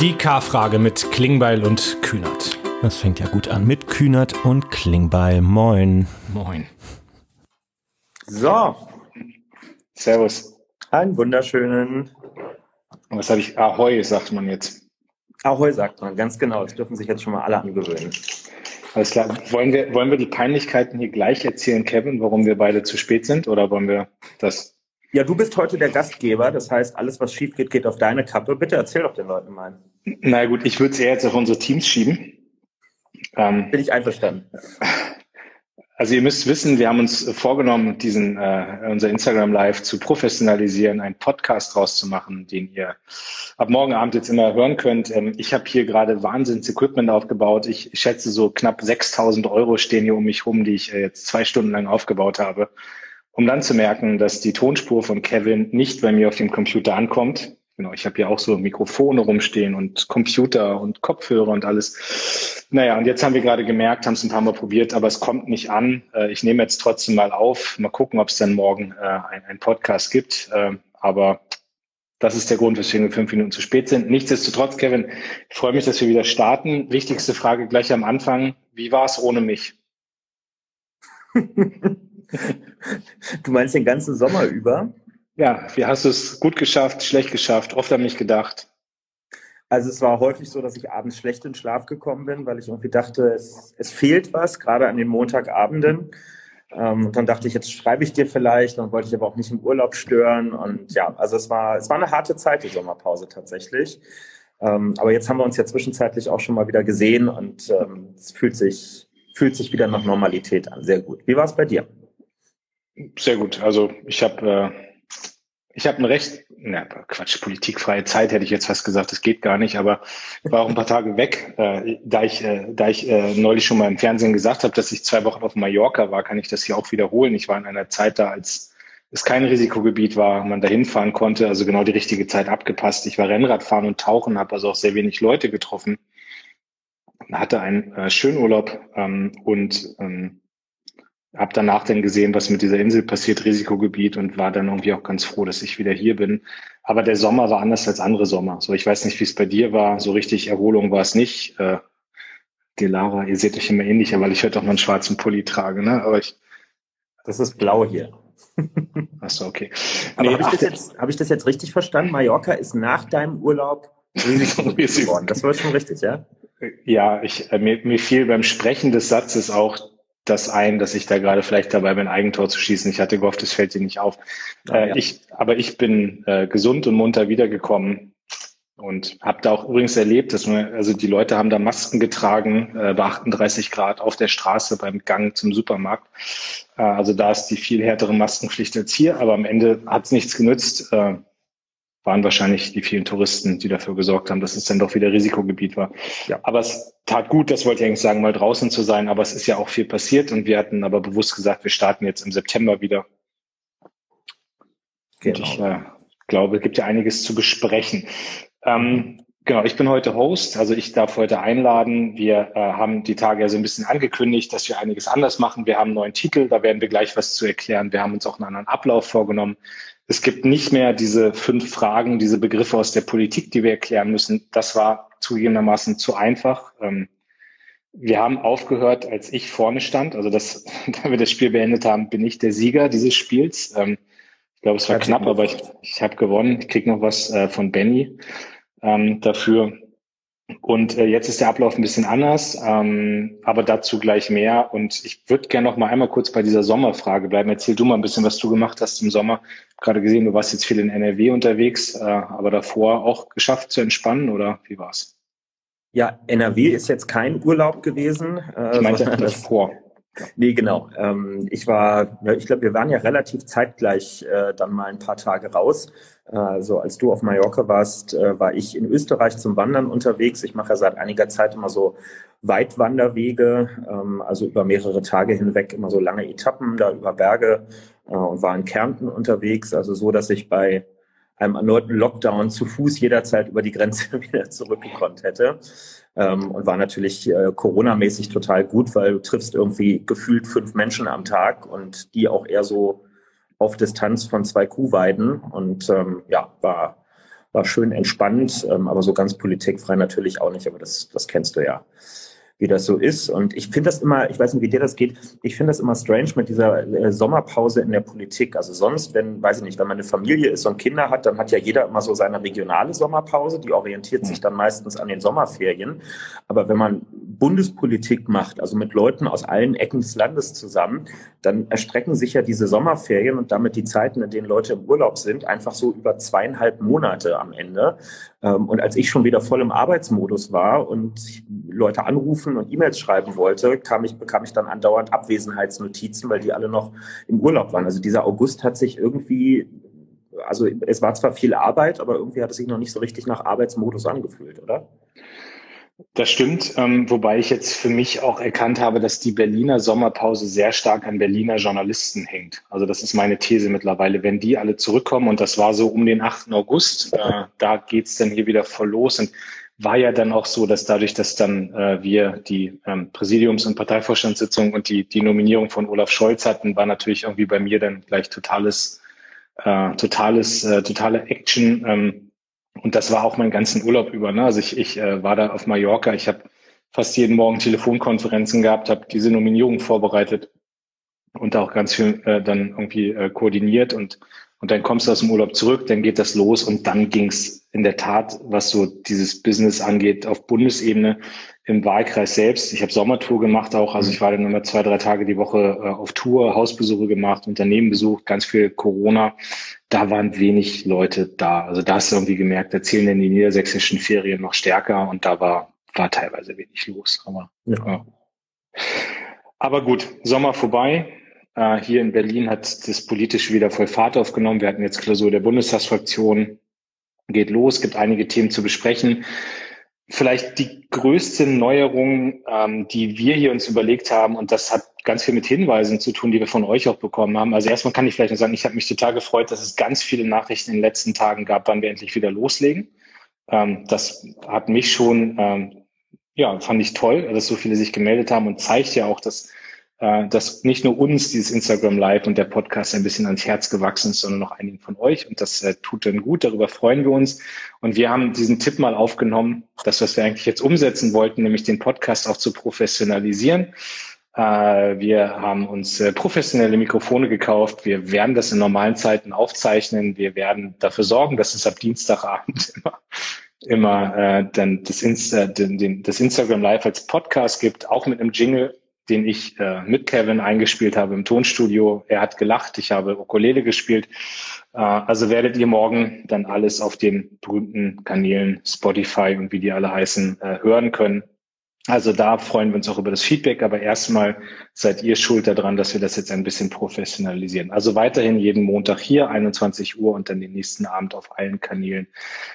Die K-Frage mit Klingbeil und Kühnert. Das fängt ja gut an mit Kühnert und Klingbeil. Moin. Moin. So. Servus. Einen wunderschönen. Was habe ich? Ahoi, sagt man jetzt. Ahoi sagt man, ganz genau. Das dürfen sich jetzt schon mal alle angewöhnen. Alles klar. Wollen wir, wollen wir die Peinlichkeiten hier gleich erzählen, Kevin, warum wir beide zu spät sind? Oder wollen wir das? Ja, du bist heute der Gastgeber. Das heißt, alles, was schief geht, geht auf deine Kappe. Bitte erzähl doch den Leuten mal. Na gut, ich würde es eher jetzt auf unsere Teams schieben. Ähm, Bin ich einverstanden. Also ihr müsst wissen, wir haben uns vorgenommen, diesen äh, unser Instagram Live zu professionalisieren, einen Podcast draus zu machen, den ihr ab morgen Abend jetzt immer hören könnt. Ähm, ich habe hier gerade Wahnsinns-Equipment aufgebaut. Ich schätze so knapp 6.000 Euro stehen hier um mich rum, die ich äh, jetzt zwei Stunden lang aufgebaut habe, um dann zu merken, dass die Tonspur von Kevin nicht bei mir auf dem Computer ankommt, Genau, ich habe hier auch so Mikrofone rumstehen und Computer und Kopfhörer und alles. Naja, und jetzt haben wir gerade gemerkt, haben es ein paar Mal probiert, aber es kommt nicht an. Äh, ich nehme jetzt trotzdem mal auf. Mal gucken, ob es dann morgen äh, ein, Podcast gibt. Ähm, aber das ist der Grund, weswegen wir fünf Minuten zu spät sind. Nichtsdestotrotz, Kevin, ich freue mich, dass wir wieder starten. Wichtigste Frage gleich am Anfang. Wie war es ohne mich? du meinst den ganzen Sommer über? Ja, wie hast du es gut geschafft, schlecht geschafft, oft an mich gedacht? Also es war häufig so, dass ich abends schlecht in Schlaf gekommen bin, weil ich irgendwie dachte, es, es fehlt was, gerade an den Montagabenden. Ähm, und dann dachte ich, jetzt schreibe ich dir vielleicht, dann wollte ich aber auch nicht im Urlaub stören. Und ja, also es war, es war eine harte Zeit, die Sommerpause tatsächlich. Ähm, aber jetzt haben wir uns ja zwischenzeitlich auch schon mal wieder gesehen und ähm, es fühlt sich, fühlt sich wieder nach Normalität an. Sehr gut. Wie war es bei dir? Sehr gut. Also ich habe äh ich habe ein recht, na Quatsch, politikfreie Zeit hätte ich jetzt fast gesagt, das geht gar nicht, aber war auch ein paar Tage weg. Äh, da ich, äh, da ich äh, neulich schon mal im Fernsehen gesagt habe, dass ich zwei Wochen auf Mallorca war, kann ich das hier auch wiederholen. Ich war in einer Zeit da, als es kein Risikogebiet war, man dahin fahren konnte, also genau die richtige Zeit abgepasst. Ich war Rennradfahren und Tauchen, habe also auch sehr wenig Leute getroffen, hatte einen äh, schönen Urlaub ähm, und ähm, habe danach dann gesehen, was mit dieser Insel passiert, Risikogebiet und war dann irgendwie auch ganz froh, dass ich wieder hier bin. Aber der Sommer war anders als andere Sommer. So, ich weiß nicht, wie es bei dir war. So richtig Erholung war es nicht. Äh, die Lara, ihr seht euch immer ähnlicher, weil ich heute auch mal einen schwarzen Pulli trage, ne? Aber ich. Das ist blau hier. Achso, okay. Aber nee, habe ich, das jetzt, hab ich das jetzt richtig verstanden? Mallorca ist nach deinem Urlaub geworden. Das war schon richtig, ja? Ja, ich, äh, mir, mir fiel beim Sprechen des Satzes auch das ein, dass ich da gerade vielleicht dabei bin, Eigentor zu schießen. Ich hatte gehofft, es fällt dir nicht auf. Ah, äh, ja. ich, aber ich bin äh, gesund und munter wiedergekommen und habe da auch übrigens erlebt, dass man, also die Leute haben da Masken getragen äh, bei 38 Grad auf der Straße beim Gang zum Supermarkt. Äh, also da ist die viel härtere Maskenpflicht als hier, aber am Ende hat es nichts genützt. Äh, waren wahrscheinlich die vielen Touristen, die dafür gesorgt haben, dass es dann doch wieder Risikogebiet war. Ja. Aber es tat gut, das wollte ich eigentlich sagen, mal draußen zu sein. Aber es ist ja auch viel passiert und wir hatten aber bewusst gesagt, wir starten jetzt im September wieder. Genau. Und ich äh, glaube, es gibt ja einiges zu besprechen. Ähm, Genau, ich bin heute Host, also ich darf heute einladen. Wir äh, haben die Tage ja so ein bisschen angekündigt, dass wir einiges anders machen. Wir haben einen neuen Titel, da werden wir gleich was zu erklären. Wir haben uns auch einen anderen Ablauf vorgenommen. Es gibt nicht mehr diese fünf Fragen, diese Begriffe aus der Politik, die wir erklären müssen. Das war zugegebenermaßen zu einfach. Ähm, wir haben aufgehört, als ich vorne stand. Also das, da wir das Spiel beendet haben, bin ich der Sieger dieses Spiels. Ähm, ich glaube, es war knapp, aber ich, ich habe gewonnen. Ich krieg noch was äh, von Benny ähm, dafür. Und äh, jetzt ist der Ablauf ein bisschen anders, ähm, aber dazu gleich mehr. Und ich würde gerne noch mal einmal kurz bei dieser Sommerfrage bleiben. Erzähl du mal ein bisschen, was du gemacht hast im Sommer. Gerade gesehen, du warst jetzt viel in NRW unterwegs, äh, aber davor auch geschafft zu entspannen oder wie war's? Ja, NRW ist jetzt kein Urlaub gewesen. Äh, ich meinte davor. Nee, genau. Ähm, ich war, ja, ich glaube, wir waren ja relativ zeitgleich äh, dann mal ein paar Tage raus. Also als du auf Mallorca warst, äh, war ich in Österreich zum Wandern unterwegs. Ich mache ja seit einiger Zeit immer so Weitwanderwege, ähm, also über mehrere Tage hinweg immer so lange Etappen da über Berge äh, und war in Kärnten unterwegs. Also so, dass ich bei einem erneuten Lockdown zu Fuß jederzeit über die Grenze wieder zurückgekonnt hätte. Ähm, und war natürlich äh, Corona-mäßig total gut, weil du triffst irgendwie gefühlt fünf Menschen am Tag und die auch eher so auf Distanz von zwei Kuhweiden. Und ähm, ja, war, war schön entspannt, ähm, aber so ganz politikfrei natürlich auch nicht, aber das, das kennst du ja wie das so ist. Und ich finde das immer, ich weiß nicht, wie dir das geht, ich finde das immer strange mit dieser äh, Sommerpause in der Politik. Also sonst, wenn, weiß ich nicht, wenn man eine Familie ist und Kinder hat, dann hat ja jeder immer so seine regionale Sommerpause, die orientiert sich dann meistens an den Sommerferien. Aber wenn man Bundespolitik macht, also mit Leuten aus allen Ecken des Landes zusammen, dann erstrecken sich ja diese Sommerferien und damit die Zeiten, in denen Leute im Urlaub sind, einfach so über zweieinhalb Monate am Ende. Ähm, und als ich schon wieder voll im Arbeitsmodus war und Leute anrufen und E-Mails schreiben wollte, kam ich, bekam ich dann andauernd Abwesenheitsnotizen, weil die alle noch im Urlaub waren. Also dieser August hat sich irgendwie, also es war zwar viel Arbeit, aber irgendwie hat es sich noch nicht so richtig nach Arbeitsmodus angefühlt, oder? Das stimmt, ähm, wobei ich jetzt für mich auch erkannt habe, dass die Berliner Sommerpause sehr stark an Berliner Journalisten hängt. Also das ist meine These mittlerweile. Wenn die alle zurückkommen, und das war so um den 8. August, äh, da geht's dann hier wieder voll los. Und war ja dann auch so, dass dadurch, dass dann äh, wir die ähm, Präsidiums- und Parteivorstandssitzung und die, die Nominierung von Olaf Scholz hatten, war natürlich irgendwie bei mir dann gleich totales, äh, totales, äh, totale Action. Ähm, und das war auch meinen ganzen Urlaub über. Ne? Also ich, ich äh, war da auf Mallorca, ich habe fast jeden Morgen Telefonkonferenzen gehabt, habe diese Nominierung vorbereitet und auch ganz viel äh, dann irgendwie äh, koordiniert und und dann kommst du aus dem Urlaub zurück, dann geht das los und dann ging's in der Tat, was so dieses Business angeht, auf Bundesebene im Wahlkreis selbst. Ich habe Sommertour gemacht auch, also ich war dann immer zwei, drei Tage die Woche äh, auf Tour, Hausbesuche gemacht, Unternehmen besucht, ganz viel Corona da waren wenig Leute da. Also da hast du irgendwie gemerkt, da zählen denn die niedersächsischen Ferien noch stärker und da war, war teilweise wenig los. Aber, ja. ja. aber gut, Sommer vorbei. Äh, hier in Berlin hat das politisch wieder voll Fahrt aufgenommen. Wir hatten jetzt Klausur der Bundestagsfraktion. Geht los, gibt einige Themen zu besprechen. Vielleicht die größte Neuerung, ähm, die wir hier uns überlegt haben, und das hat ganz viel mit Hinweisen zu tun, die wir von euch auch bekommen haben. Also erstmal kann ich vielleicht nur sagen, ich habe mich total gefreut, dass es ganz viele Nachrichten in den letzten Tagen gab, wann wir endlich wieder loslegen. Ähm, das hat mich schon, ähm, ja, fand ich toll, dass so viele sich gemeldet haben und zeigt ja auch, dass äh, dass nicht nur uns dieses Instagram Live und der Podcast ein bisschen ans Herz gewachsen ist, sondern noch einigen von euch. Und das äh, tut dann gut, darüber freuen wir uns. Und wir haben diesen Tipp mal aufgenommen, das, was wir eigentlich jetzt umsetzen wollten, nämlich den Podcast auch zu professionalisieren. Äh, wir haben uns äh, professionelle Mikrofone gekauft. Wir werden das in normalen Zeiten aufzeichnen. Wir werden dafür sorgen, dass es ab Dienstagabend immer immer äh, dann das, Insta, den, den, das Instagram Live als Podcast gibt, auch mit einem Jingle den ich äh, mit Kevin eingespielt habe im Tonstudio. Er hat gelacht, ich habe Ukulele gespielt. Äh, also werdet ihr morgen dann alles auf den berühmten Kanälen Spotify und wie die alle heißen äh, hören können. Also da freuen wir uns auch über das Feedback, aber erstmal seid ihr schuld daran, dass wir das jetzt ein bisschen professionalisieren. Also weiterhin jeden Montag hier, 21 Uhr und dann den nächsten Abend auf allen Kanälen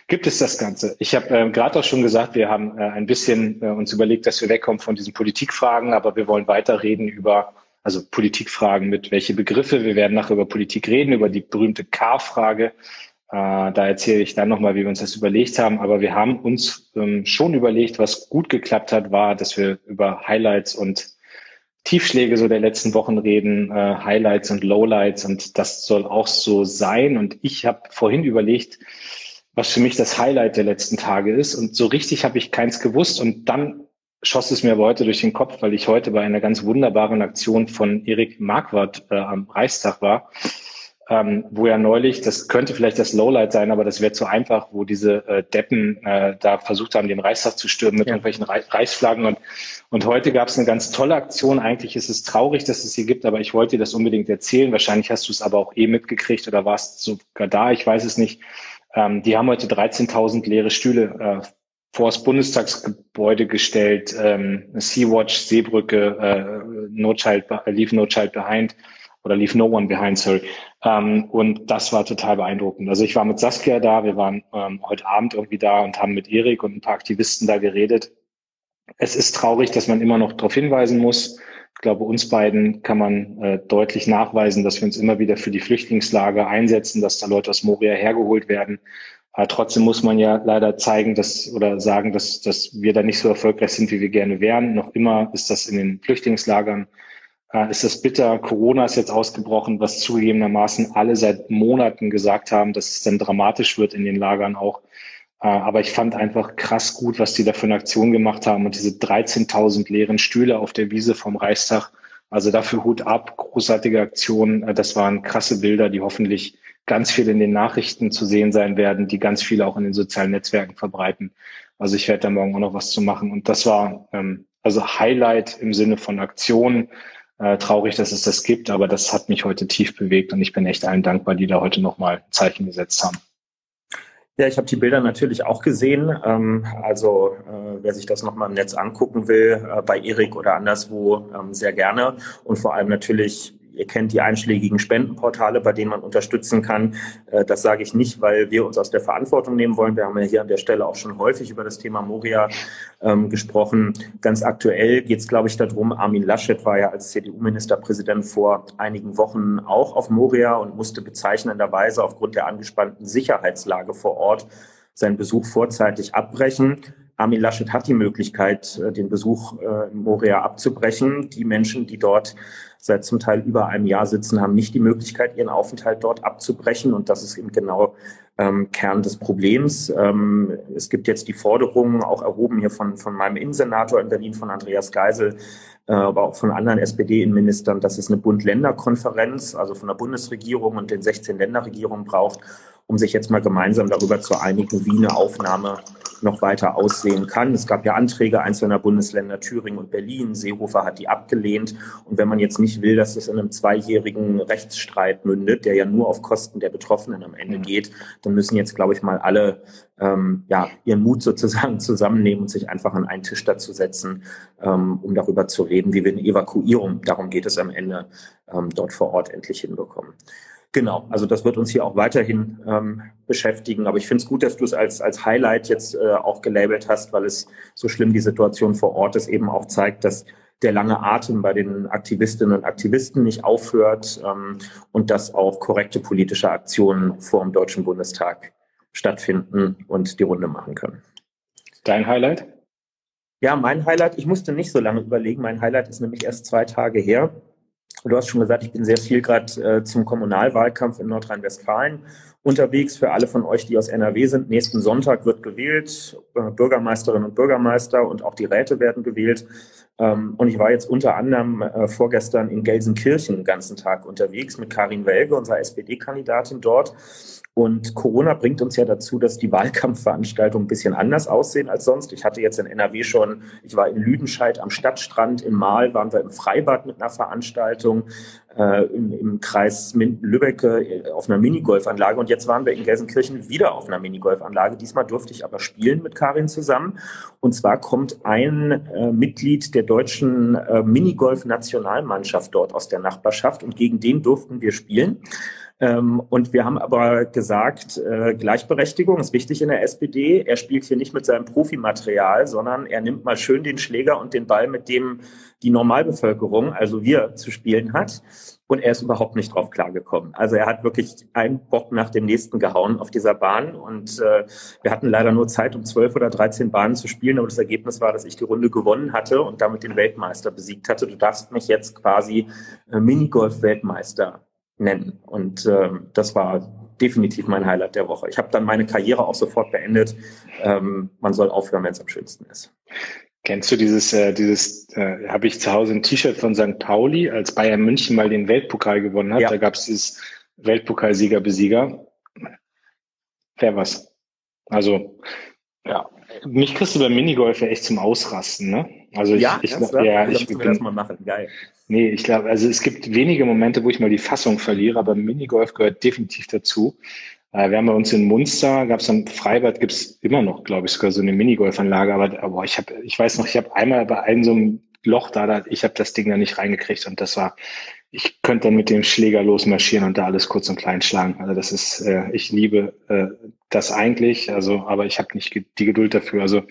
gibt es das Ganze. Ich habe äh, gerade auch schon gesagt, wir haben äh, ein bisschen äh, uns überlegt, dass wir wegkommen von diesen Politikfragen, aber wir wollen weiter reden über also Politikfragen mit welche Begriffe. Wir werden nachher über Politik reden, über die berühmte K-Frage. Äh, da erzähle ich dann nochmal, wie wir uns das überlegt haben. Aber wir haben uns ähm, schon überlegt, was gut geklappt hat, war, dass wir über Highlights und Tiefschläge so der letzten Wochen reden, äh, Highlights und Lowlights. Und das soll auch so sein. Und ich habe vorhin überlegt, was für mich das Highlight der letzten Tage ist. Und so richtig habe ich keins gewusst. Und dann schoss es mir aber heute durch den Kopf, weil ich heute bei einer ganz wunderbaren Aktion von Erik Marquardt äh, am Reichstag war ähm, wo ja neulich, das könnte vielleicht das Lowlight sein, aber das wäre zu einfach, wo diese äh, Deppen äh, da versucht haben, den Reichstag zu stürmen mit ja. irgendwelchen Re Reichsflaggen. Und, und heute gab es eine ganz tolle Aktion. Eigentlich ist es traurig, dass es sie gibt, aber ich wollte dir das unbedingt erzählen. Wahrscheinlich hast du es aber auch eh mitgekriegt oder warst sogar da, ich weiß es nicht. Ähm, die haben heute 13.000 leere Stühle äh, vor das Bundestagsgebäude gestellt, ähm, Sea-Watch, Seebrücke, äh, no Child, Leave No Child Behind oder Leave No One Behind, sorry. Ähm, und das war total beeindruckend. Also ich war mit Saskia da, wir waren ähm, heute Abend irgendwie da und haben mit Erik und ein paar Aktivisten da geredet. Es ist traurig, dass man immer noch darauf hinweisen muss. Ich glaube, uns beiden kann man äh, deutlich nachweisen, dass wir uns immer wieder für die Flüchtlingslager einsetzen, dass da Leute aus Moria hergeholt werden. Aber trotzdem muss man ja leider zeigen, dass oder sagen, dass, dass wir da nicht so erfolgreich sind, wie wir gerne wären. Noch immer ist das in den Flüchtlingslagern äh, ist das bitter. Corona ist jetzt ausgebrochen, was zugegebenermaßen alle seit Monaten gesagt haben, dass es dann dramatisch wird in den Lagern auch. Äh, aber ich fand einfach krass gut, was die da für eine Aktion gemacht haben und diese 13.000 leeren Stühle auf der Wiese vom Reichstag. Also dafür Hut ab, großartige Aktion. Äh, das waren krasse Bilder, die hoffentlich ganz viel in den Nachrichten zu sehen sein werden, die ganz viele auch in den sozialen Netzwerken verbreiten. Also ich werde da morgen auch noch was zu machen. Und das war ähm, also Highlight im Sinne von Aktion. Äh, traurig, dass es das gibt, aber das hat mich heute tief bewegt und ich bin echt allen dankbar, die da heute nochmal Zeichen gesetzt haben. Ja, ich habe die Bilder natürlich auch gesehen. Ähm, also äh, wer sich das nochmal im Netz angucken will, äh, bei Erik oder anderswo, ähm, sehr gerne. Und vor allem natürlich Ihr kennt die einschlägigen Spendenportale, bei denen man unterstützen kann. Äh, das sage ich nicht, weil wir uns aus der Verantwortung nehmen wollen. Wir haben ja hier an der Stelle auch schon häufig über das Thema Moria ähm, gesprochen. Ganz aktuell geht es, glaube ich, darum, Armin Laschet war ja als CDU-Ministerpräsident vor einigen Wochen auch auf Moria und musste bezeichnenderweise aufgrund der angespannten Sicherheitslage vor Ort seinen Besuch vorzeitig abbrechen. Armin Laschet hat die Möglichkeit, äh, den Besuch äh, in Moria abzubrechen. Die Menschen, die dort seit zum Teil über einem Jahr sitzen, haben nicht die Möglichkeit, ihren Aufenthalt dort abzubrechen. Und das ist eben genau ähm, Kern des Problems. Ähm, es gibt jetzt die Forderungen, auch erhoben hier von, von meinem Innensenator in Berlin, von Andreas Geisel, äh, aber auch von anderen SPD-Innenministern, dass es eine Bund-Länder-Konferenz, also von der Bundesregierung und den 16 Länderregierungen braucht, um sich jetzt mal gemeinsam darüber zu einigen, wie eine Aufnahme noch weiter aussehen kann. Es gab ja Anträge einzelner Bundesländer, Thüringen und Berlin. Seehofer hat die abgelehnt. Und wenn man jetzt nicht will, dass es in einem zweijährigen Rechtsstreit mündet, der ja nur auf Kosten der Betroffenen am Ende mhm. geht, dann müssen jetzt, glaube ich, mal alle ähm, ja, ihren Mut sozusagen zusammennehmen und sich einfach an einen Tisch dazu setzen, ähm, um darüber zu reden, wie wir eine Evakuierung, darum geht es am Ende, ähm, dort vor Ort endlich hinbekommen. Genau, also das wird uns hier auch weiterhin ähm, beschäftigen. Aber ich finde es gut, dass du es als, als Highlight jetzt äh, auch gelabelt hast, weil es so schlimm die Situation vor Ort ist, eben auch zeigt, dass der lange Atem bei den Aktivistinnen und Aktivisten nicht aufhört ähm, und dass auch korrekte politische Aktionen vor dem Deutschen Bundestag stattfinden und die Runde machen können. Dein Highlight? Ja, mein Highlight, ich musste nicht so lange überlegen. Mein Highlight ist nämlich erst zwei Tage her. Du hast schon gesagt, ich bin sehr viel gerade äh, zum Kommunalwahlkampf in Nordrhein-Westfalen unterwegs. Für alle von euch, die aus NRW sind, nächsten Sonntag wird gewählt. Äh, Bürgermeisterinnen und Bürgermeister und auch die Räte werden gewählt. Ähm, und ich war jetzt unter anderem äh, vorgestern in Gelsenkirchen den ganzen Tag unterwegs mit Karin Welge, unserer SPD-Kandidatin dort. Und Corona bringt uns ja dazu, dass die Wahlkampfveranstaltungen ein bisschen anders aussehen als sonst. Ich hatte jetzt in NRW schon, ich war in Lüdenscheid am Stadtstrand, in Mahl waren wir im Freibad mit einer Veranstaltung, äh, im, im Kreis Lübbecke äh, auf einer Minigolfanlage und jetzt waren wir in Gelsenkirchen wieder auf einer Minigolfanlage. Diesmal durfte ich aber spielen mit Karin zusammen. Und zwar kommt ein äh, Mitglied der deutschen äh, Minigolf-Nationalmannschaft dort aus der Nachbarschaft und gegen den durften wir spielen. Ähm, und wir haben aber gesagt, äh, Gleichberechtigung ist wichtig in der SPD. Er spielt hier nicht mit seinem Profimaterial, sondern er nimmt mal schön den Schläger und den Ball, mit dem die Normalbevölkerung, also wir, zu spielen hat. Und er ist überhaupt nicht drauf klargekommen. Also er hat wirklich einen Bock nach dem nächsten gehauen auf dieser Bahn. Und äh, wir hatten leider nur Zeit, um zwölf oder dreizehn Bahnen zu spielen. Aber das Ergebnis war, dass ich die Runde gewonnen hatte und damit den Weltmeister besiegt hatte. Du darfst mich jetzt quasi äh, Minigolf-Weltmeister nennen. Und äh, das war definitiv mein Highlight der Woche. Ich habe dann meine Karriere auch sofort beendet. Ähm, man soll aufhören, wenn es am schönsten ist. Kennst du dieses, äh, dieses, äh, habe ich zu Hause ein T-Shirt von St. Pauli, als Bayern München mal den Weltpokal gewonnen hat. Ja. Da gab es dieses Weltpokalsieger-Besieger. Wer was? Also, ja, mich kriegst du beim Minigolf ja echt zum Ausrasten, ne? Also ich, ja, ich, ich, ja, ich, ich bin, das mal machen. Geil. Nee, ich glaube, also es gibt wenige Momente, wo ich mal die Fassung verliere, aber Minigolf gehört definitiv dazu. Äh, wir haben bei uns in Munster, gab es am Freibad, gibt es immer noch, glaube ich, sogar so eine Minigolfanlage, aber, aber ich habe, ich weiß noch, ich habe einmal bei einem so einem Loch da, da ich habe das Ding da nicht reingekriegt und das war, ich könnte dann mit dem Schläger losmarschieren und da alles kurz und klein schlagen. Also das ist, äh, ich liebe äh, das eigentlich, also, aber ich habe nicht die Geduld dafür. Also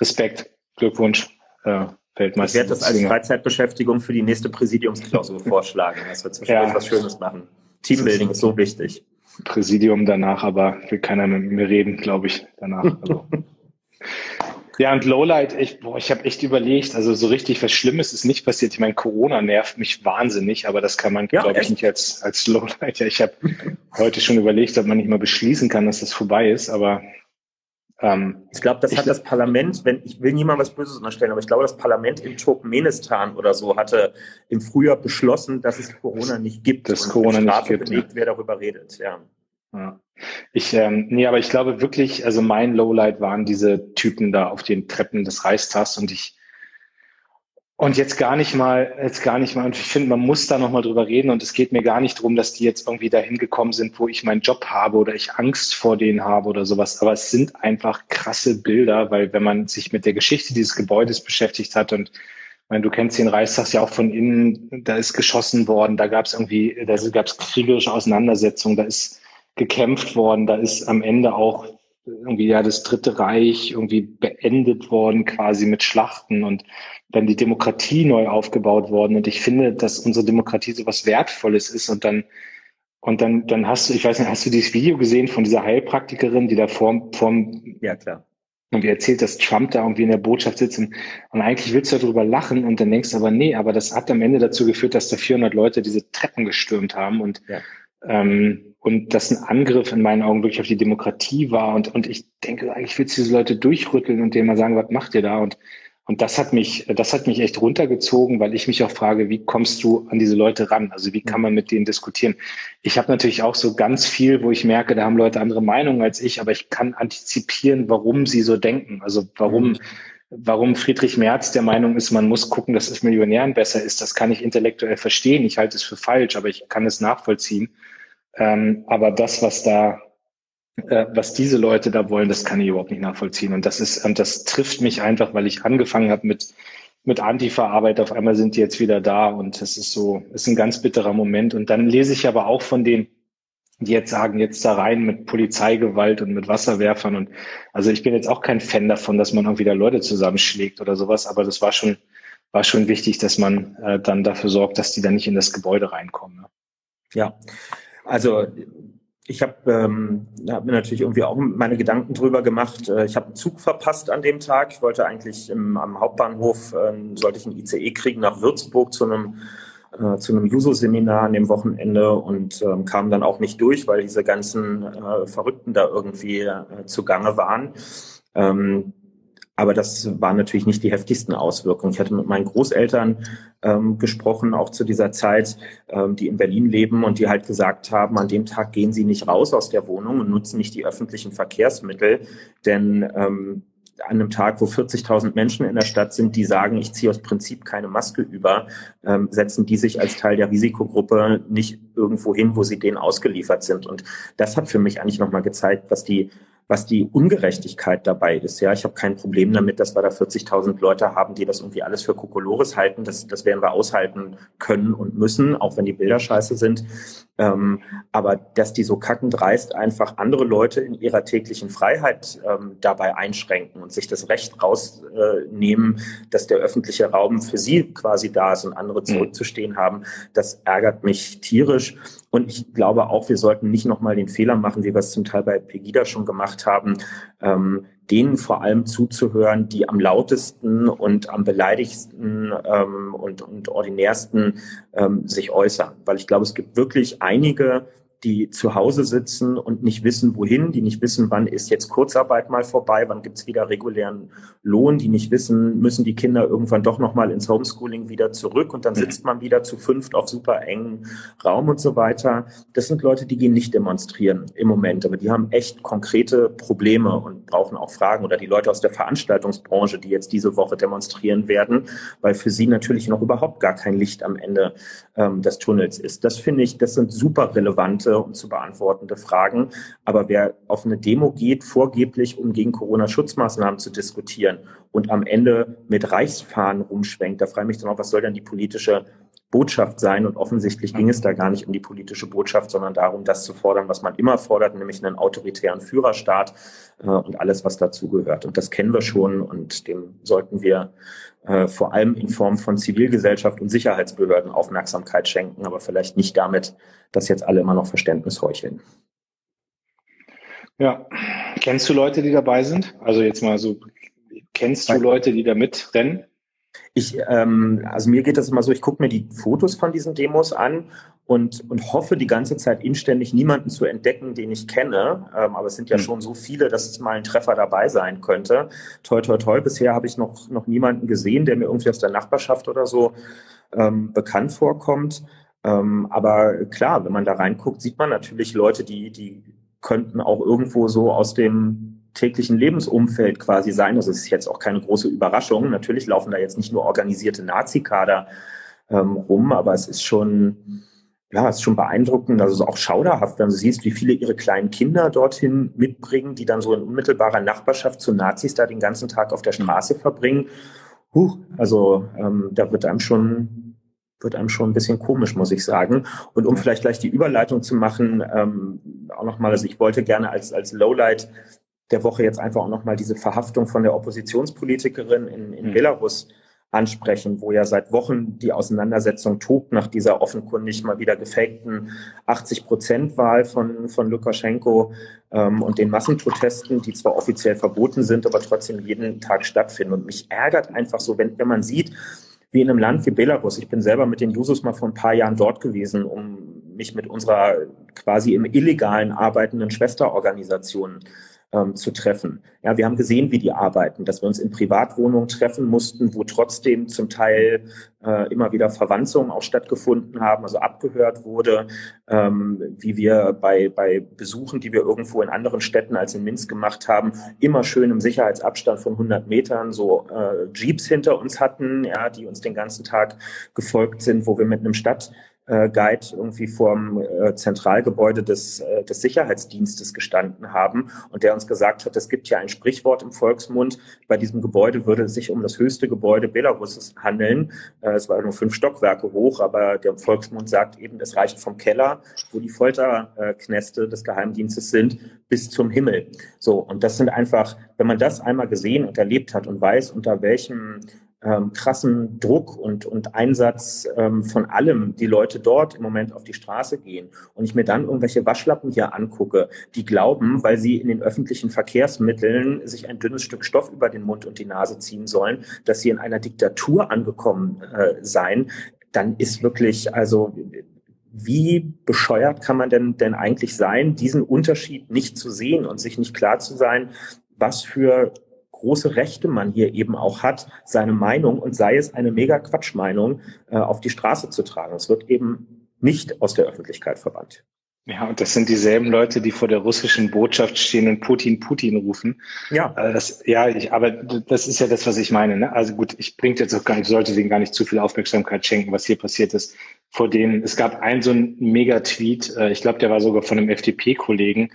Respekt, Glückwunsch. Äh, Weltmeister. Ich werde das als Freizeitbeschäftigung für die nächste Präsidiumsklausur vorschlagen, dass wir zwischendurch ja. was Schönes machen. Teambuilding ist so wichtig. Präsidium danach, aber will keiner mit mir reden, glaube ich, danach. Also. Ja, und Lowlight, ich, boah, ich habe echt überlegt, also so richtig was Schlimmes ist nicht passiert. Ich meine, Corona nervt mich wahnsinnig, aber das kann man, ja, glaube ich, nicht als, als Lowlight. Ja, ich habe heute schon überlegt, ob man nicht mal beschließen kann, dass das vorbei ist, aber ähm, ich glaube, das ich, hat das Parlament, wenn ich will niemand was Böses unterstellen, aber ich glaube, das Parlament in Turkmenistan oder so hatte im Frühjahr beschlossen, dass es Corona nicht gibt. Dass Corona nicht gibt. Belegt, wer darüber redet, ja. Ja. Ich, ähm, nee, aber ich glaube wirklich, also mein Lowlight waren diese Typen da auf den Treppen des Reichstags und ich, und jetzt gar nicht mal, jetzt gar nicht mal, und ich finde, man muss da nochmal drüber reden und es geht mir gar nicht darum, dass die jetzt irgendwie dahin gekommen sind, wo ich meinen Job habe oder ich Angst vor denen habe oder sowas. Aber es sind einfach krasse Bilder, weil wenn man sich mit der Geschichte dieses Gebäudes beschäftigt hat und ich meine, du kennst den Reichstag ja auch von innen, da ist geschossen worden, da gab es irgendwie, da gab es kriegerische Auseinandersetzungen, da ist gekämpft worden. Da ist am Ende auch irgendwie ja das Dritte Reich irgendwie beendet worden, quasi mit Schlachten und dann die Demokratie neu aufgebaut worden. Und ich finde, dass unsere Demokratie so was Wertvolles ist und dann und dann, dann hast du, ich weiß nicht, hast du dieses Video gesehen von dieser Heilpraktikerin, die da vorm, vorm ja klar irgendwie erzählt, dass Trump da irgendwie in der Botschaft sitzt und, und eigentlich willst du darüber lachen und dann denkst du aber nee, aber das hat am Ende dazu geführt, dass da 400 Leute diese Treppen gestürmt haben und ja. Ähm, und das ein Angriff in meinen Augen wirklich auf die Demokratie war. Und, und ich denke, eigentlich willst du diese Leute durchrütteln und denen mal sagen, was macht ihr da? Und, und das hat mich, das hat mich echt runtergezogen, weil ich mich auch frage, wie kommst du an diese Leute ran? Also wie kann man mit denen diskutieren? Ich habe natürlich auch so ganz viel, wo ich merke, da haben Leute andere Meinungen als ich, aber ich kann antizipieren, warum sie so denken. Also warum, mhm. warum Friedrich Merz der Meinung ist, man muss gucken, dass es Millionären besser ist. Das kann ich intellektuell verstehen. Ich halte es für falsch, aber ich kann es nachvollziehen. Ähm, aber das, was da, äh, was diese Leute da wollen, das kann ich überhaupt nicht nachvollziehen. Und das ist, und das trifft mich einfach, weil ich angefangen habe mit mit Antifa-Arbeit. Auf einmal sind die jetzt wieder da und das ist so, ist ein ganz bitterer Moment. Und dann lese ich aber auch von denen, die jetzt sagen, jetzt da rein mit Polizeigewalt und mit Wasserwerfern. Und also ich bin jetzt auch kein Fan davon, dass man irgendwie da Leute zusammenschlägt oder sowas, aber das war schon, war schon wichtig, dass man äh, dann dafür sorgt, dass die dann nicht in das Gebäude reinkommen. Ne? Ja, also ich habe ähm, hab mir natürlich irgendwie auch meine Gedanken drüber gemacht. Äh, ich habe einen Zug verpasst an dem Tag. Ich wollte eigentlich im, am Hauptbahnhof, äh, sollte ich einen ICE kriegen nach Würzburg zu einem äh, zu einem Juso-Seminar an dem Wochenende und ähm, kam dann auch nicht durch, weil diese ganzen äh, Verrückten da irgendwie äh, zugange waren. Ähm, aber das waren natürlich nicht die heftigsten Auswirkungen. Ich hatte mit meinen Großeltern ähm, gesprochen, auch zu dieser Zeit, ähm, die in Berlin leben und die halt gesagt haben, an dem Tag gehen sie nicht raus aus der Wohnung und nutzen nicht die öffentlichen Verkehrsmittel, denn ähm, an einem Tag, wo 40.000 Menschen in der Stadt sind, die sagen, ich ziehe aus Prinzip keine Maske über, ähm, setzen die sich als Teil der Risikogruppe nicht irgendwo hin, wo sie denen ausgeliefert sind. Und das hat für mich eigentlich nochmal gezeigt, was die was die Ungerechtigkeit dabei ist. Ja, ich habe kein Problem damit, dass wir da 40.000 Leute haben, die das irgendwie alles für Kokolores halten. Das, das werden wir aushalten können und müssen, auch wenn die Bilder scheiße sind. Ähm, aber dass die so kackendreist einfach andere Leute in ihrer täglichen Freiheit ähm, dabei einschränken und sich das Recht rausnehmen, äh, dass der öffentliche Raum für sie quasi da ist und andere mhm. zurückzustehen haben, das ärgert mich tierisch. Und ich glaube auch, wir sollten nicht nochmal den Fehler machen, wie wir es zum Teil bei Pegida schon gemacht haben, ähm, denen vor allem zuzuhören, die am lautesten und am beleidigsten ähm, und, und ordinärsten ähm, sich äußern. Weil ich glaube, es gibt wirklich einige die zu Hause sitzen und nicht wissen, wohin, die nicht wissen, wann ist jetzt Kurzarbeit mal vorbei, wann gibt's wieder regulären Lohn, die nicht wissen, müssen die Kinder irgendwann doch nochmal ins Homeschooling wieder zurück und dann sitzt man wieder zu fünft auf super engen Raum und so weiter. Das sind Leute, die gehen nicht demonstrieren im Moment, aber die haben echt konkrete Probleme und brauchen auch Fragen oder die Leute aus der Veranstaltungsbranche, die jetzt diese Woche demonstrieren werden, weil für sie natürlich noch überhaupt gar kein Licht am Ende ähm, des Tunnels ist. Das finde ich, das sind super relevante und zu beantwortende Fragen. Aber wer auf eine Demo geht, vorgeblich, um gegen Corona-Schutzmaßnahmen zu diskutieren und am Ende mit Reichsfahnen rumschwenkt, da frage ich mich dann auch, was soll denn die politische Botschaft sein. Und offensichtlich ging es da gar nicht um die politische Botschaft, sondern darum, das zu fordern, was man immer fordert, nämlich einen autoritären Führerstaat äh, und alles, was dazugehört. Und das kennen wir schon und dem sollten wir äh, vor allem in Form von Zivilgesellschaft und Sicherheitsbehörden Aufmerksamkeit schenken, aber vielleicht nicht damit, dass jetzt alle immer noch Verständnis heucheln. Ja, kennst du Leute, die dabei sind? Also jetzt mal so kennst du Leute, die da mitrennen? Ich, ähm, also mir geht das immer so, ich gucke mir die Fotos von diesen Demos an und, und hoffe die ganze Zeit inständig niemanden zu entdecken, den ich kenne. Ähm, aber es sind ja mhm. schon so viele, dass es mal ein Treffer dabei sein könnte. Toi, toi, toi. Bisher habe ich noch, noch niemanden gesehen, der mir irgendwie aus der Nachbarschaft oder so ähm, bekannt vorkommt. Ähm, aber klar, wenn man da reinguckt, sieht man natürlich Leute, die, die könnten auch irgendwo so aus dem täglichen Lebensumfeld quasi sein. Es ist jetzt auch keine große Überraschung. Natürlich laufen da jetzt nicht nur organisierte Nazi-Kader ähm, rum, aber es ist schon, ja, es ist schon beeindruckend, also auch schauderhaft, wenn du siehst, wie viele ihre kleinen Kinder dorthin mitbringen, die dann so in unmittelbarer Nachbarschaft zu Nazis da den ganzen Tag auf der Straße verbringen. Huch, also ähm, da wird einem schon wird einem schon ein bisschen komisch, muss ich sagen. Und um vielleicht gleich die Überleitung zu machen, ähm, auch nochmal, also ich wollte gerne als, als Lowlight der Woche jetzt einfach auch nochmal diese Verhaftung von der Oppositionspolitikerin in, in mhm. Belarus ansprechen, wo ja seit Wochen die Auseinandersetzung tobt nach dieser offenkundig mal wieder gefakten 80-Prozent-Wahl von, von Lukaschenko ähm, und den Massenprotesten, die zwar offiziell verboten sind, aber trotzdem jeden Tag stattfinden. Und mich ärgert einfach so, wenn, wenn man sieht, wie in einem Land wie Belarus, ich bin selber mit den Jusos mal vor ein paar Jahren dort gewesen, um mich mit unserer quasi im illegalen arbeitenden Schwesterorganisation ähm, zu treffen. Ja, wir haben gesehen, wie die arbeiten, dass wir uns in Privatwohnungen treffen mussten, wo trotzdem zum Teil äh, immer wieder Verwanzungen auch stattgefunden haben, also abgehört wurde, ähm, wie wir bei, bei Besuchen, die wir irgendwo in anderen Städten als in Minsk gemacht haben, immer schön im Sicherheitsabstand von 100 Metern so äh, Jeeps hinter uns hatten, ja, die uns den ganzen Tag gefolgt sind, wo wir mit einem Stadt äh, Guide irgendwie vorm äh, Zentralgebäude des, äh, des Sicherheitsdienstes gestanden haben und der uns gesagt hat, es gibt ja ein Sprichwort im Volksmund, bei diesem Gebäude würde es sich um das höchste Gebäude Belaruses handeln. Äh, es war nur fünf Stockwerke hoch, aber der Volksmund sagt eben, es reicht vom Keller, wo die Folterknäste des Geheimdienstes sind, bis zum Himmel. So, und das sind einfach, wenn man das einmal gesehen und erlebt hat und weiß, unter welchem ähm, krassen Druck und, und Einsatz ähm, von allem die Leute dort im Moment auf die Straße gehen und ich mir dann irgendwelche Waschlappen hier angucke, die glauben, weil sie in den öffentlichen Verkehrsmitteln sich ein dünnes Stück Stoff über den Mund und die Nase ziehen sollen, dass sie in einer Diktatur angekommen äh, seien, dann ist wirklich, also wie bescheuert kann man denn, denn eigentlich sein, diesen Unterschied nicht zu sehen und sich nicht klar zu sein, was für große Rechte man hier eben auch hat, seine Meinung und sei es eine mega Quatschmeinung äh, auf die Straße zu tragen. Es wird eben nicht aus der Öffentlichkeit verbannt. Ja, und das sind dieselben Leute, die vor der russischen Botschaft stehen und Putin, Putin rufen. Ja. Äh, das, ja, ich, aber das ist ja das, was ich meine. Ne? Also gut, ich bringe jetzt auch gar nicht, sollte denen gar nicht zu viel Aufmerksamkeit schenken, was hier passiert ist. Vor denen, es gab einen so einen Mega-Tweet, äh, ich glaube, der war sogar von einem FDP-Kollegen,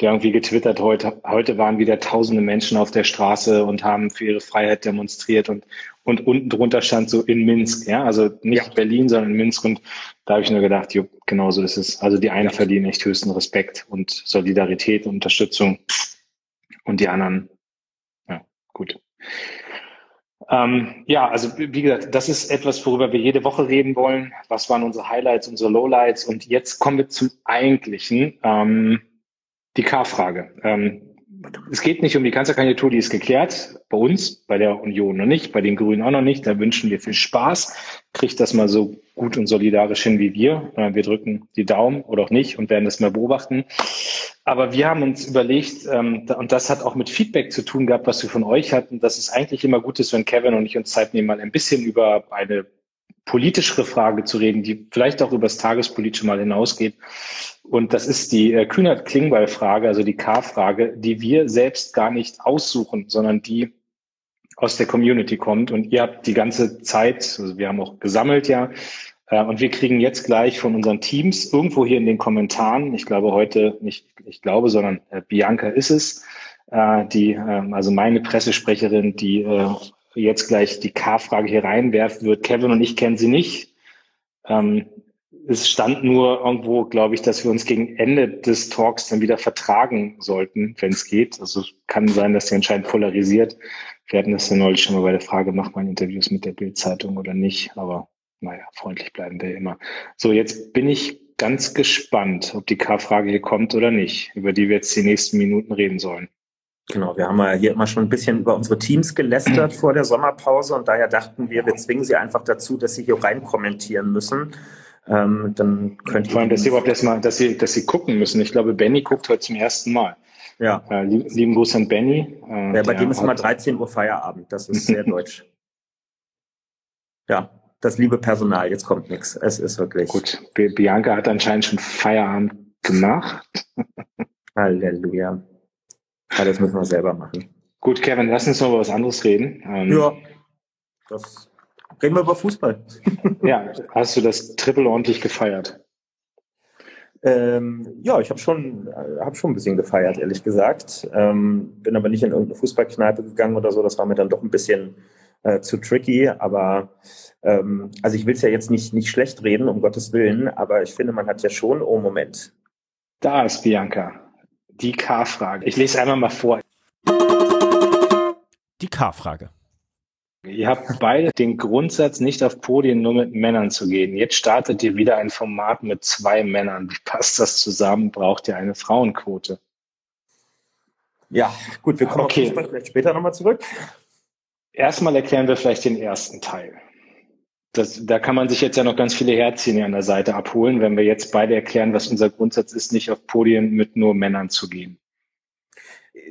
der irgendwie getwittert, heute, heute waren wieder tausende Menschen auf der Straße und haben für ihre Freiheit demonstriert und, und unten drunter stand so in Minsk, ja, also nicht ja. Berlin, sondern in Minsk und da habe ich nur gedacht, jo, genau so ist es. Also die einen ja. verdienen echt höchsten Respekt und Solidarität und Unterstützung und die anderen, ja, gut. Ähm, ja, also wie gesagt, das ist etwas, worüber wir jede Woche reden wollen. Was waren unsere Highlights, unsere Lowlights? Und jetzt kommen wir zum Eigentlichen. Ähm, die K-Frage. Ähm, es geht nicht um die Kanzlerkandidatur, die ist geklärt. Bei uns, bei der Union noch nicht, bei den Grünen auch noch nicht. Da wünschen wir viel Spaß. Kriegt das mal so gut und solidarisch hin wie wir. Äh, wir drücken die Daumen oder auch nicht und werden das mal beobachten. Aber wir haben uns überlegt, ähm, und das hat auch mit Feedback zu tun gehabt, was wir von euch hatten, dass es eigentlich immer gut ist, wenn Kevin und ich uns Zeit nehmen, mal ein bisschen über eine politischere Frage zu reden, die vielleicht auch über das Tagespolitische mal hinausgeht. Und das ist die äh, Kühnert-Klingbeil-Frage, also die K-Frage, die wir selbst gar nicht aussuchen, sondern die aus der Community kommt. Und ihr habt die ganze Zeit, also wir haben auch gesammelt ja, äh, und wir kriegen jetzt gleich von unseren Teams irgendwo hier in den Kommentaren, ich glaube heute nicht, ich glaube, sondern äh, Bianca ist es, äh, die, äh, also meine Pressesprecherin, die jetzt gleich die K-Frage hier reinwerfen wird. Kevin und ich kennen sie nicht. Ähm, es stand nur irgendwo, glaube ich, dass wir uns gegen Ende des Talks dann wieder vertragen sollten, wenn es geht. Also kann sein, dass der entscheidend polarisiert. Wir hatten das ja neulich schon mal bei der Frage, macht man Interviews mit der Bildzeitung oder nicht? Aber naja, freundlich bleiben wir immer. So, jetzt bin ich ganz gespannt, ob die K-Frage hier kommt oder nicht, über die wir jetzt die nächsten Minuten reden sollen. Genau, wir haben ja hier immer schon ein bisschen über unsere Teams gelästert vor der Sommerpause und daher dachten wir, wir zwingen sie einfach dazu, dass sie hier rein kommentieren müssen. Ähm, dann könnt Vor allem, dass sie überhaupt erstmal, dass sie, dass sie gucken müssen. Ich glaube, Benny guckt heute zum ersten Mal. Ja. Äh, lieb, lieben Gruß an Benny. Äh, ja, bei dem ist immer 13 Uhr Feierabend. Das ist sehr deutsch. Ja, das liebe Personal, jetzt kommt nichts. Es ist wirklich. Gut, Bianca hat anscheinend schon Feierabend gemacht. Halleluja. Ja, das müssen wir selber machen. Gut, Kevin, lass uns noch über was anderes reden. Ähm, ja, das reden wir über Fußball. ja, hast du das Triple ordentlich gefeiert? Ähm, ja, ich habe schon, äh, hab schon ein bisschen gefeiert, ehrlich gesagt. Ähm, bin aber nicht in irgendeine Fußballkneipe gegangen oder so. Das war mir dann doch ein bisschen äh, zu tricky. Aber ähm, also ich will es ja jetzt nicht, nicht schlecht reden, um Gottes Willen, aber ich finde, man hat ja schon, oh Moment. Da ist Bianca. Die K-Frage. Ich lese einmal mal vor. Die K-Frage. Ihr habt beide den Grundsatz, nicht auf Podien nur mit Männern zu gehen. Jetzt startet ihr wieder ein Format mit zwei Männern. Wie passt das zusammen? Braucht ihr eine Frauenquote? Ja, gut, wir kommen okay. auf später nochmal zurück. Erstmal erklären wir vielleicht den ersten Teil. Das, da kann man sich jetzt ja noch ganz viele Herzchen an der Seite abholen, wenn wir jetzt beide erklären, was unser Grundsatz ist, nicht auf Podien mit nur Männern zu gehen.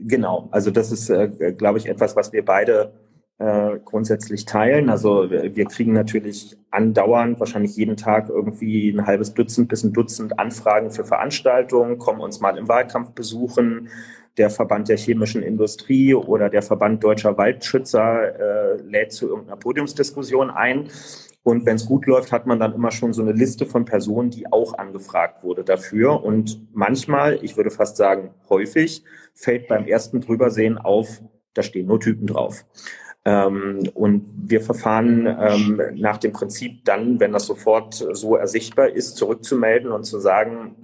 Genau, also das ist, äh, glaube ich, etwas, was wir beide äh, grundsätzlich teilen. Also wir kriegen natürlich andauernd, wahrscheinlich jeden Tag irgendwie ein halbes Dutzend bis ein Dutzend Anfragen für Veranstaltungen, kommen uns mal im Wahlkampf besuchen. Der Verband der chemischen Industrie oder der Verband deutscher Waldschützer äh, lädt zu irgendeiner Podiumsdiskussion ein. Und wenn es gut läuft, hat man dann immer schon so eine Liste von Personen, die auch angefragt wurde dafür. Und manchmal, ich würde fast sagen häufig, fällt beim ersten Drübersehen auf, da stehen nur Typen drauf. Ähm, und wir verfahren ähm, nach dem Prinzip dann, wenn das sofort so ersichtbar ist, zurückzumelden und zu sagen,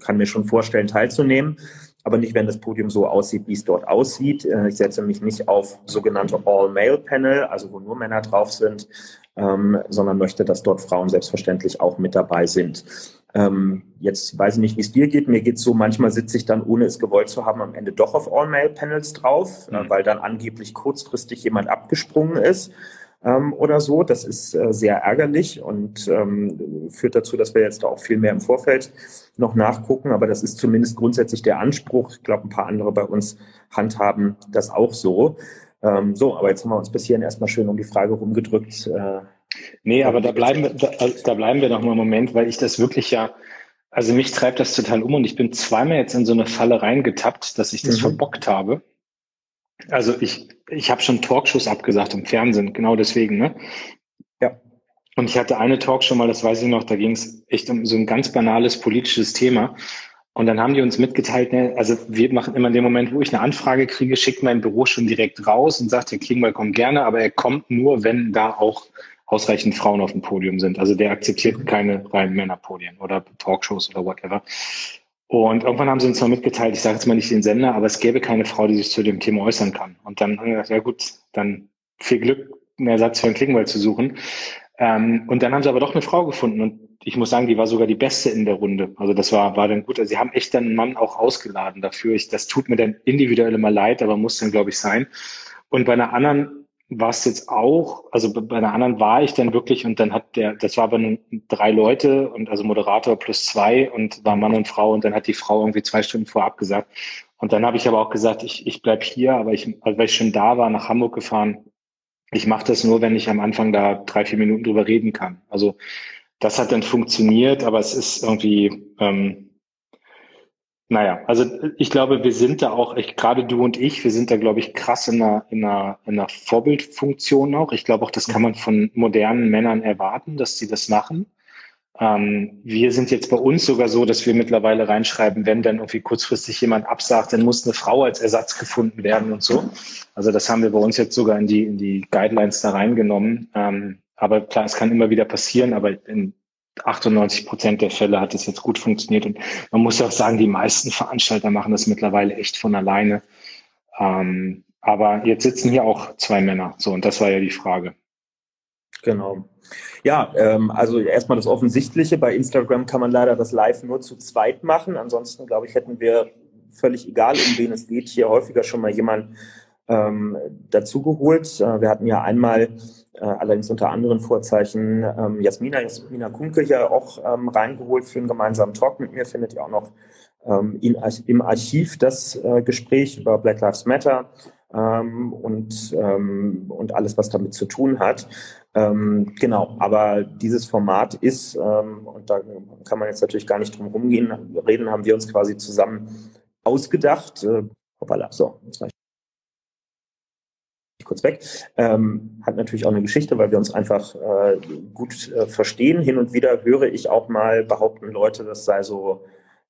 kann mir schon vorstellen, teilzunehmen, aber nicht, wenn das Podium so aussieht, wie es dort aussieht. Äh, ich setze mich nicht auf sogenannte All-Male-Panel, also wo nur Männer drauf sind, ähm, sondern möchte, dass dort Frauen selbstverständlich auch mit dabei sind. Ähm, jetzt weiß ich nicht, wie es dir geht. Mir geht es so, manchmal sitze ich dann, ohne es gewollt zu haben, am Ende doch auf All-Mail-Panels drauf, äh, mhm. äh, weil dann angeblich kurzfristig jemand abgesprungen ist ähm, oder so. Das ist äh, sehr ärgerlich und ähm, führt dazu, dass wir jetzt da auch viel mehr im Vorfeld noch nachgucken. Aber das ist zumindest grundsätzlich der Anspruch. Ich glaube, ein paar andere bei uns handhaben das auch so. Ähm, so, aber jetzt haben wir uns bis hierhin erstmal schön um die Frage rumgedrückt. Äh, nee, aber da bleiben wir, da, da bleiben wir noch mal einen Moment, weil ich das wirklich ja, also mich treibt das total um und ich bin zweimal jetzt in so eine Falle reingetappt, dass ich das mhm. verbockt habe. Also ich, ich habe schon Talkshows abgesagt im Fernsehen, genau deswegen, ne? Ja. Und ich hatte eine Talkshow mal, das weiß ich noch, da ging es echt um so ein ganz banales politisches Thema. Und dann haben die uns mitgeteilt, ne, also wir machen immer in dem Moment, wo ich eine Anfrage kriege, schickt mein Büro schon direkt raus und sagt, Herr Klingbeil kommt gerne, aber er kommt nur, wenn da auch ausreichend Frauen auf dem Podium sind. Also der akzeptiert mhm. keine reinen Männerpodien oder Talkshows oder whatever. Und irgendwann haben sie uns mal mitgeteilt, ich sage jetzt mal nicht den Sender, aber es gäbe keine Frau, die sich zu dem Thema äußern kann. Und dann haben wir gesagt, ja gut, dann viel Glück, einen Ersatz für einen Klingbeil zu suchen. Ähm, und dann haben sie aber doch eine Frau gefunden und ich muss sagen, die war sogar die beste in der Runde. Also das war, war dann gut. Also sie haben echt dann einen Mann auch ausgeladen dafür. Ich, das tut mir dann individuell immer leid, aber muss dann, glaube ich, sein. Und bei einer anderen war es jetzt auch, also bei einer anderen war ich dann wirklich und dann hat der, das war aber nur drei Leute und also Moderator plus zwei und war Mann und Frau und dann hat die Frau irgendwie zwei Stunden vorab gesagt. Und dann habe ich aber auch gesagt, ich, ich bleib hier, aber ich, also weil ich schon da war, nach Hamburg gefahren, ich mache das nur, wenn ich am Anfang da drei, vier Minuten drüber reden kann. Also das hat dann funktioniert, aber es ist irgendwie, ähm, naja, also ich glaube, wir sind da auch, ich, gerade du und ich, wir sind da, glaube ich, krass in einer, in einer, in einer Vorbildfunktion auch. Ich glaube auch, das kann man von modernen Männern erwarten, dass sie das machen. Ähm, wir sind jetzt bei uns sogar so, dass wir mittlerweile reinschreiben, wenn dann irgendwie kurzfristig jemand absagt, dann muss eine Frau als Ersatz gefunden werden und so. Also das haben wir bei uns jetzt sogar in die, in die Guidelines da reingenommen. Ähm, aber klar, es kann immer wieder passieren, aber in 98 Prozent der Fälle hat es jetzt gut funktioniert. Und man muss ja auch sagen, die meisten Veranstalter machen das mittlerweile echt von alleine. Ähm, aber jetzt sitzen hier auch zwei Männer. So, und das war ja die Frage. Genau. Ja, ähm, also erstmal das Offensichtliche. Bei Instagram kann man leider das Live nur zu zweit machen. Ansonsten, glaube ich, hätten wir völlig egal, um wen es geht, hier häufiger schon mal jemand ähm, dazugeholt. Äh, wir hatten ja einmal äh, allerdings unter anderen Vorzeichen ähm, Jasmina, Jasmina Kunke hier auch ähm, reingeholt für einen gemeinsamen Talk mit mir. Findet ihr auch noch ähm, in, im Archiv das äh, Gespräch über Black Lives Matter ähm, und, ähm, und alles, was damit zu tun hat. Ähm, genau, aber dieses Format ist, ähm, und da kann man jetzt natürlich gar nicht drum rumgehen, reden, haben wir uns quasi zusammen ausgedacht. Äh, hoppala, so, jetzt ich kurz weg. Ähm, hat natürlich auch eine Geschichte, weil wir uns einfach äh, gut äh, verstehen. Hin und wieder höre ich auch mal behaupten Leute, das sei so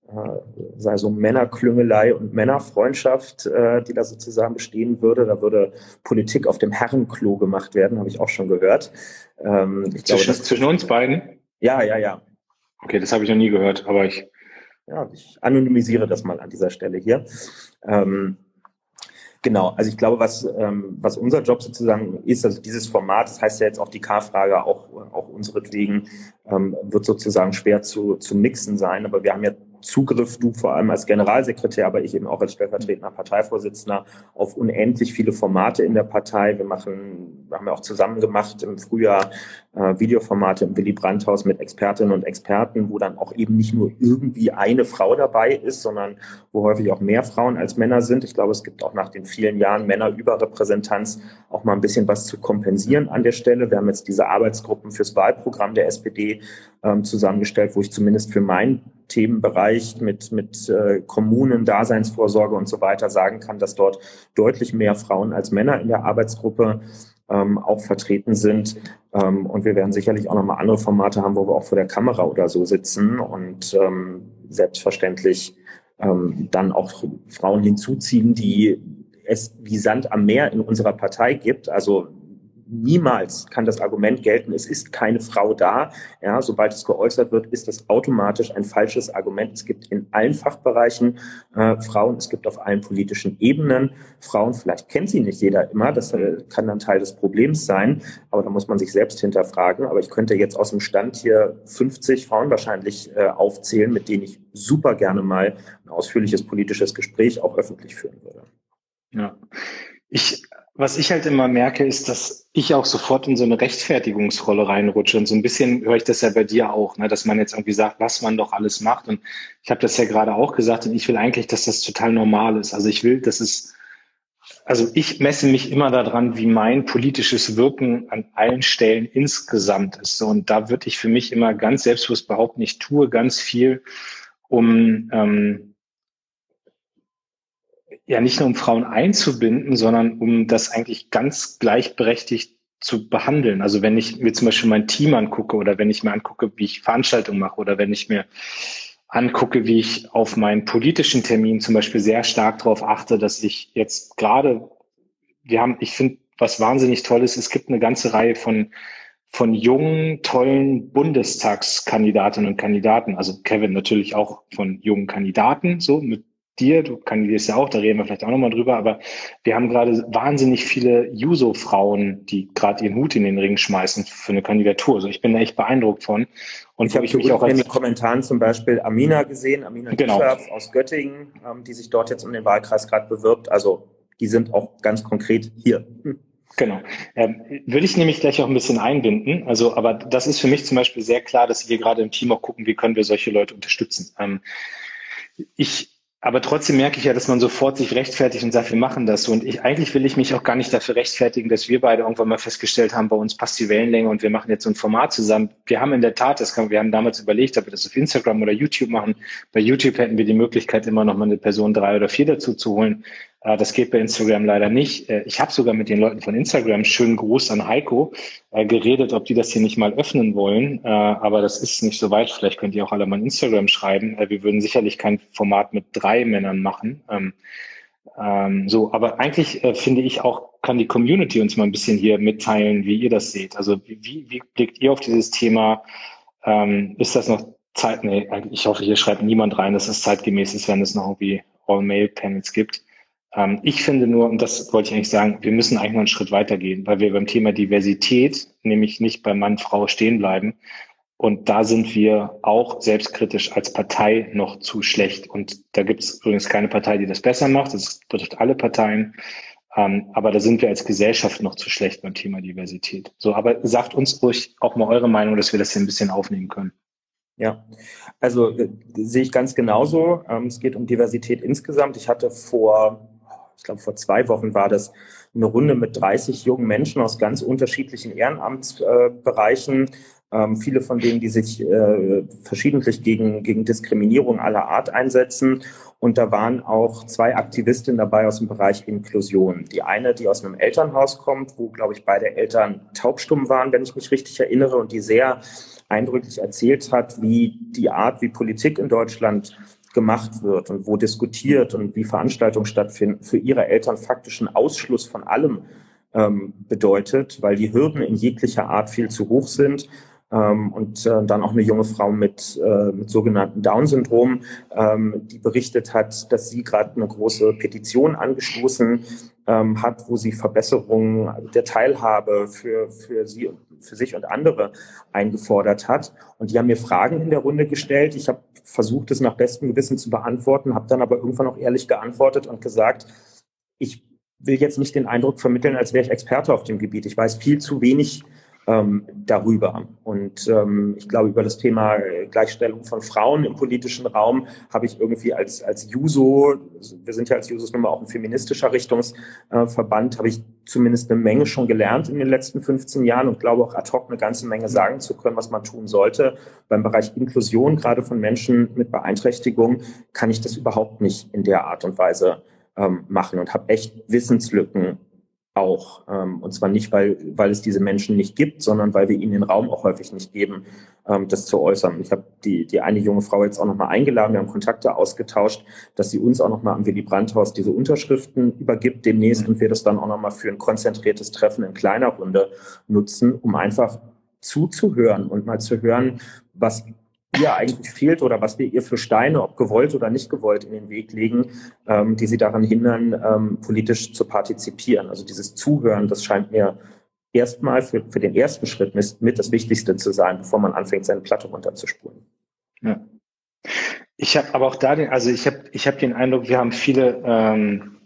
äh, sei so Männerklüngelei und Männerfreundschaft, äh, die da sozusagen bestehen würde. Da würde Politik auf dem Herrenklo gemacht werden, habe ich auch schon gehört. Ähm, ich zwischen, glaube, zwischen uns beiden? Ja, ja, ja. Okay, das habe ich noch nie gehört, aber ich. Ja, ich anonymisiere das mal an dieser Stelle hier. Ähm, Genau, also ich glaube, was, ähm, was unser Job sozusagen ist, also dieses Format, das heißt ja jetzt auch die K-Frage, auch, auch unseretwegen, ähm, wird sozusagen schwer zu, zu mixen sein, aber wir haben ja Zugriff, du vor allem als Generalsekretär, aber ich eben auch als stellvertretender Parteivorsitzender, auf unendlich viele Formate in der Partei. Wir machen, haben ja auch zusammen gemacht im Frühjahr äh, Videoformate im Willy Brandt-Haus mit Expertinnen und Experten, wo dann auch eben nicht nur irgendwie eine Frau dabei ist, sondern wo häufig auch mehr Frauen als Männer sind. Ich glaube, es gibt auch nach den vielen Jahren Männerüberrepräsentanz auch mal ein bisschen was zu kompensieren an der Stelle. Wir haben jetzt diese Arbeitsgruppen fürs Wahlprogramm der SPD ähm, zusammengestellt, wo ich zumindest für meinen Themenbereich mit, mit äh, Kommunen, Daseinsvorsorge und so weiter sagen kann, dass dort deutlich mehr Frauen als Männer in der Arbeitsgruppe ähm, auch vertreten sind. Ähm, und wir werden sicherlich auch nochmal andere Formate haben, wo wir auch vor der Kamera oder so sitzen und ähm, selbstverständlich ähm, dann auch Frauen hinzuziehen, die es wie Sand am Meer in unserer Partei gibt. Also niemals kann das Argument gelten, es ist keine Frau da. Ja, sobald es geäußert wird, ist das automatisch ein falsches Argument. Es gibt in allen Fachbereichen äh, Frauen, es gibt auf allen politischen Ebenen Frauen. Vielleicht kennt sie nicht jeder immer, das äh, kann dann Teil des Problems sein, aber da muss man sich selbst hinterfragen. Aber ich könnte jetzt aus dem Stand hier 50 Frauen wahrscheinlich äh, aufzählen, mit denen ich super gerne mal ein ausführliches politisches Gespräch auch öffentlich führen würde. Ja. Ich was ich halt immer merke, ist, dass ich auch sofort in so eine Rechtfertigungsrolle reinrutsche. Und so ein bisschen höre ich das ja bei dir auch, ne, dass man jetzt irgendwie sagt, was man doch alles macht. Und ich habe das ja gerade auch gesagt und ich will eigentlich, dass das total normal ist. Also ich will, dass es, also ich messe mich immer daran, wie mein politisches Wirken an allen Stellen insgesamt ist. Und da würde ich für mich immer ganz selbstbewusst behaupten, ich tue ganz viel, um ähm, ja nicht nur um Frauen einzubinden, sondern um das eigentlich ganz gleichberechtigt zu behandeln. Also wenn ich mir zum Beispiel mein Team angucke oder wenn ich mir angucke, wie ich Veranstaltungen mache oder wenn ich mir angucke, wie ich auf meinen politischen Termin zum Beispiel sehr stark darauf achte, dass ich jetzt gerade, wir haben, ich finde, was wahnsinnig toll ist, es gibt eine ganze Reihe von von jungen, tollen Bundestagskandidatinnen und Kandidaten, also Kevin natürlich auch von jungen Kandidaten, so mit dir, du kandidierst ja auch, da reden wir vielleicht auch nochmal drüber, aber wir haben gerade wahnsinnig viele Juso-Frauen, die gerade ihren Hut in den Ring schmeißen für eine Kandidatur. Also ich bin da echt beeindruckt von. Und ich habe mich auch in den Kommentaren zum Beispiel Amina gesehen, Amina genau. aus Göttingen, ähm, die sich dort jetzt um den Wahlkreis gerade bewirbt. Also die sind auch ganz konkret hier. Hm. Genau. Ähm, würde ich nämlich gleich auch ein bisschen einbinden. Also, aber das ist für mich zum Beispiel sehr klar, dass wir gerade im Team auch gucken, wie können wir solche Leute unterstützen. Ähm, ich aber trotzdem merke ich ja, dass man sofort sich rechtfertigt und sagt, wir machen das so. Und ich, eigentlich will ich mich auch gar nicht dafür rechtfertigen, dass wir beide irgendwann mal festgestellt haben, bei uns passt die Wellenlänge und wir machen jetzt so ein Format zusammen. Wir haben in der Tat, das kann, wir haben damals überlegt, ob wir das auf Instagram oder YouTube machen. Bei YouTube hätten wir die Möglichkeit, immer noch mal eine Person drei oder vier dazu zu holen. Äh, das geht bei Instagram leider nicht. Äh, ich habe sogar mit den Leuten von Instagram, schönen Gruß an Heiko, äh, geredet, ob die das hier nicht mal öffnen wollen. Aber das ist nicht so weit. Vielleicht könnt ihr auch alle mal Instagram schreiben. Wir würden sicherlich kein Format mit drei Männern machen. Ähm, ähm, so, aber eigentlich finde ich auch, kann die Community uns mal ein bisschen hier mitteilen, wie ihr das seht. Also wie, wie blickt ihr auf dieses Thema? Ähm, ist das noch Zeit? Nee, ich hoffe, hier schreibt niemand rein, dass es zeitgemäß ist, wenn es noch irgendwie All-Mail-Panels gibt. Ähm, ich finde nur, und das wollte ich eigentlich sagen, wir müssen eigentlich noch einen Schritt weitergehen, weil wir beim Thema Diversität nämlich nicht bei Mann, Frau stehen bleiben, Und da sind wir auch selbstkritisch als Partei noch zu schlecht. Und da gibt es übrigens keine Partei, die das besser macht. Das betrifft alle Parteien. Ähm, aber da sind wir als Gesellschaft noch zu schlecht beim Thema Diversität. So, aber sagt uns ruhig auch mal eure Meinung, dass wir das hier ein bisschen aufnehmen können. Ja, also äh, sehe ich ganz genauso. Ähm, es geht um Diversität insgesamt. Ich hatte vor, glaube vor zwei Wochen war das eine Runde mit 30 jungen Menschen aus ganz unterschiedlichen Ehrenamtsbereichen ähm, viele von denen, die sich äh, verschiedentlich gegen, gegen Diskriminierung aller Art einsetzen. Und da waren auch zwei Aktivistinnen dabei aus dem Bereich Inklusion. Die eine, die aus einem Elternhaus kommt, wo, glaube ich, beide Eltern taubstumm waren, wenn ich mich richtig erinnere, und die sehr eindrücklich erzählt hat, wie die Art, wie Politik in Deutschland gemacht wird und wo diskutiert und wie Veranstaltungen stattfinden, für ihre Eltern faktischen Ausschluss von allem ähm, bedeutet, weil die Hürden in jeglicher Art viel zu hoch sind ähm, und äh, dann auch eine junge Frau mit, äh, mit sogenannten Down-Syndrom, ähm, die berichtet hat, dass sie gerade eine große Petition angestoßen ähm, hat, wo sie Verbesserungen der Teilhabe für, für sie für sich und andere eingefordert hat. Und die haben mir Fragen in der Runde gestellt. Ich habe versucht, es nach bestem Gewissen zu beantworten, habe dann aber irgendwann auch ehrlich geantwortet und gesagt, ich will jetzt nicht den Eindruck vermitteln, als wäre ich Experte auf dem Gebiet. Ich weiß viel zu wenig ähm, darüber. Und ähm, ich glaube, über das Thema Gleichstellung von Frauen im politischen Raum habe ich irgendwie als, als Juso, wir sind ja als Jusos nun mal auch ein feministischer Richtungsverband, äh, habe ich zumindest eine Menge schon gelernt in den letzten 15 Jahren und glaube auch ad hoc eine ganze Menge sagen zu können, was man tun sollte. Beim Bereich Inklusion, gerade von Menschen mit Beeinträchtigung, kann ich das überhaupt nicht in der Art und Weise ähm, machen und habe echt Wissenslücken auch. Ähm, und zwar nicht, weil, weil es diese Menschen nicht gibt, sondern weil wir ihnen den Raum auch häufig nicht geben, ähm, das zu äußern. Ich habe die, die eine junge Frau jetzt auch nochmal eingeladen, wir haben Kontakte ausgetauscht, dass sie uns auch nochmal am Willy Brandt-Haus diese Unterschriften übergibt demnächst mhm. und wir das dann auch nochmal für ein konzentriertes Treffen in kleiner Runde nutzen, um einfach zuzuhören und mal zu hören, was ihr eigentlich fehlt oder was wir ihr für Steine, ob gewollt oder nicht gewollt, in den Weg legen, ähm, die sie daran hindern, ähm, politisch zu partizipieren. Also dieses Zuhören, das scheint mir erstmal für, für den ersten Schritt mit, mit das Wichtigste zu sein, bevor man anfängt, seine Platte runterzuspulen. Ja. Ich habe aber auch da den, also ich habe ich hab den Eindruck, wir haben viele ähm,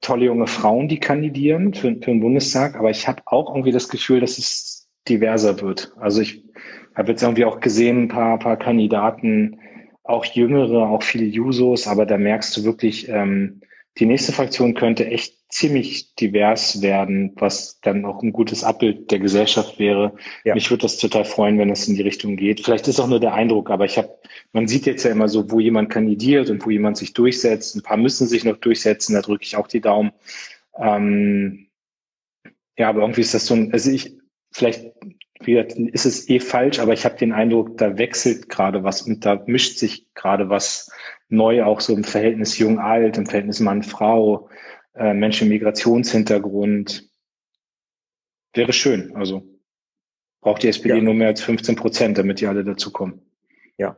tolle junge Frauen, die kandidieren für, für den Bundestag, aber ich habe auch irgendwie das Gefühl, dass es diverser wird. Also ich habe jetzt irgendwie auch gesehen, ein paar, paar Kandidaten, auch jüngere, auch viele Jusos, aber da merkst du wirklich, ähm, die nächste Fraktion könnte echt ziemlich divers werden, was dann auch ein gutes Abbild der Gesellschaft wäre. Ja. Mich würde das total freuen, wenn es in die Richtung geht. Vielleicht ist auch nur der Eindruck, aber ich habe, man sieht jetzt ja immer so, wo jemand kandidiert und wo jemand sich durchsetzt. Ein paar müssen sich noch durchsetzen, da drücke ich auch die Daumen. Ähm, ja, aber irgendwie ist das so ein, also ich, vielleicht wie gesagt, ist es eh falsch, aber ich habe den Eindruck, da wechselt gerade was und da mischt sich gerade was neu, auch so im Verhältnis Jung-Alt, im Verhältnis Mann-Frau, äh, Menschen mit Migrationshintergrund. Wäre schön. Also braucht die SPD ja. nur mehr als 15 Prozent, damit die alle dazukommen. Ja.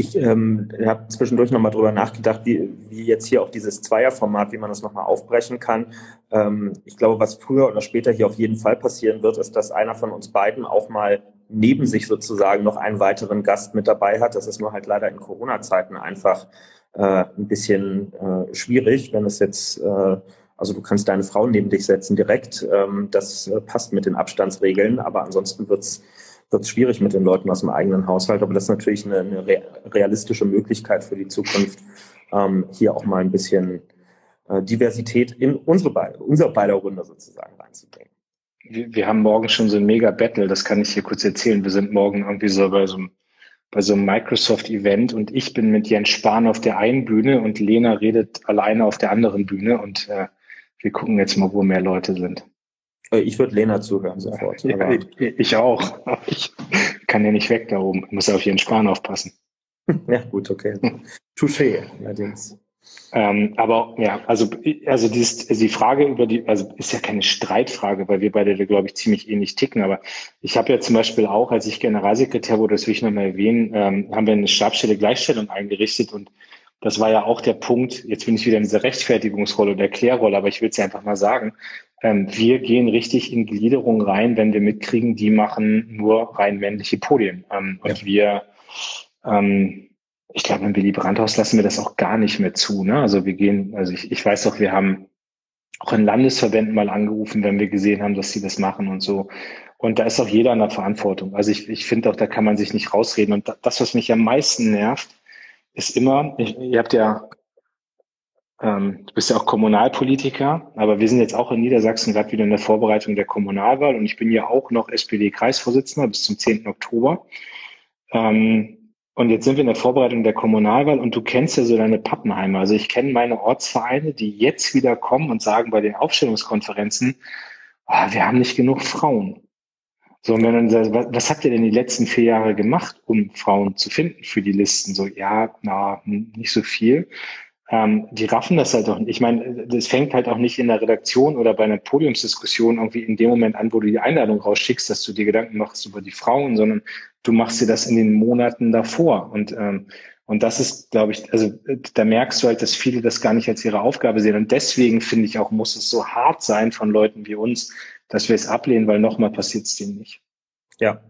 Ich ähm, habe zwischendurch nochmal drüber nachgedacht, wie, wie jetzt hier auch dieses Zweierformat, wie man das nochmal aufbrechen kann. Ähm, ich glaube, was früher oder später hier auf jeden Fall passieren wird, ist, dass einer von uns beiden auch mal neben sich sozusagen noch einen weiteren Gast mit dabei hat. Das ist nur halt leider in Corona-Zeiten einfach äh, ein bisschen äh, schwierig, wenn es jetzt äh, also du kannst deine Frau neben dich setzen direkt. Ähm, das äh, passt mit den Abstandsregeln, aber ansonsten wird's wird es schwierig mit den Leuten aus dem eigenen Haushalt. Aber das ist natürlich eine, eine realistische Möglichkeit für die Zukunft, ähm, hier auch mal ein bisschen äh, Diversität in unsere Be unser beider Runde sozusagen reinzubringen. Wir, wir haben morgen schon so ein Mega-Battle, das kann ich hier kurz erzählen. Wir sind morgen irgendwie so bei so einem bei so einem Microsoft-Event und ich bin mit Jens Spahn auf der einen Bühne und Lena redet alleine auf der anderen Bühne und äh, wir gucken jetzt mal, wo mehr Leute sind. Äh, ich würde Lena zuhören sofort. Ja, ich, ich, auch. Ich kann ja nicht weg da oben. Ich muss ja auf ihren Spahn aufpassen. Ja, gut, okay. Touché, allerdings. Ähm, aber ja, also, also dieses, die Frage über die, also ist ja keine Streitfrage, weil wir beide, glaube ich, ziemlich ähnlich ticken. Aber ich habe ja zum Beispiel auch, als ich Generalsekretär wurde, das will ich nochmal erwähnen, ähm, haben wir eine Stabstelle Gleichstellung eingerichtet und das war ja auch der Punkt, jetzt bin ich wieder in dieser Rechtfertigungsrolle oder Erklärrolle, aber ich will es ja einfach mal sagen, ähm, wir gehen richtig in Gliederung rein, wenn wir mitkriegen, die machen nur rein männliche Podien. Ähm, und ja. wir, ähm, ich glaube, im Willy Brandt-Haus lassen wir das auch gar nicht mehr zu. Ne? Also wir gehen, also ich, ich weiß doch, wir haben auch in Landesverbänden mal angerufen, wenn wir gesehen haben, dass sie das machen und so. Und da ist auch jeder in der Verantwortung. Also ich, ich finde auch, da kann man sich nicht rausreden. Und das, was mich am meisten nervt, ist immer, ich, ihr habt ja, ähm, du bist ja auch Kommunalpolitiker, aber wir sind jetzt auch in Niedersachsen gerade wieder in der Vorbereitung der Kommunalwahl und ich bin ja auch noch SPD-Kreisvorsitzender bis zum 10. Oktober. Ähm, und jetzt sind wir in der Vorbereitung der Kommunalwahl und du kennst ja so deine Pappenheimer. Also ich kenne meine Ortsvereine, die jetzt wieder kommen und sagen bei den Aufstellungskonferenzen, oh, wir haben nicht genug Frauen. So, und wenn dann sagt, was, was habt ihr denn die letzten vier Jahre gemacht, um Frauen zu finden für die Listen? So, ja, na, nicht so viel. Ähm, die raffen das halt auch nicht. Ich meine, das fängt halt auch nicht in der Redaktion oder bei einer Podiumsdiskussion irgendwie in dem Moment an, wo du die Einladung rausschickst, dass du dir Gedanken machst über die Frauen, sondern du machst dir das in den Monaten davor. Und, ähm, und das ist, glaube ich, also da merkst du halt, dass viele das gar nicht als ihre Aufgabe sehen. Und deswegen finde ich auch, muss es so hart sein von Leuten wie uns, dass wir es ablehnen, weil nochmal passiert es denen nicht. Ja.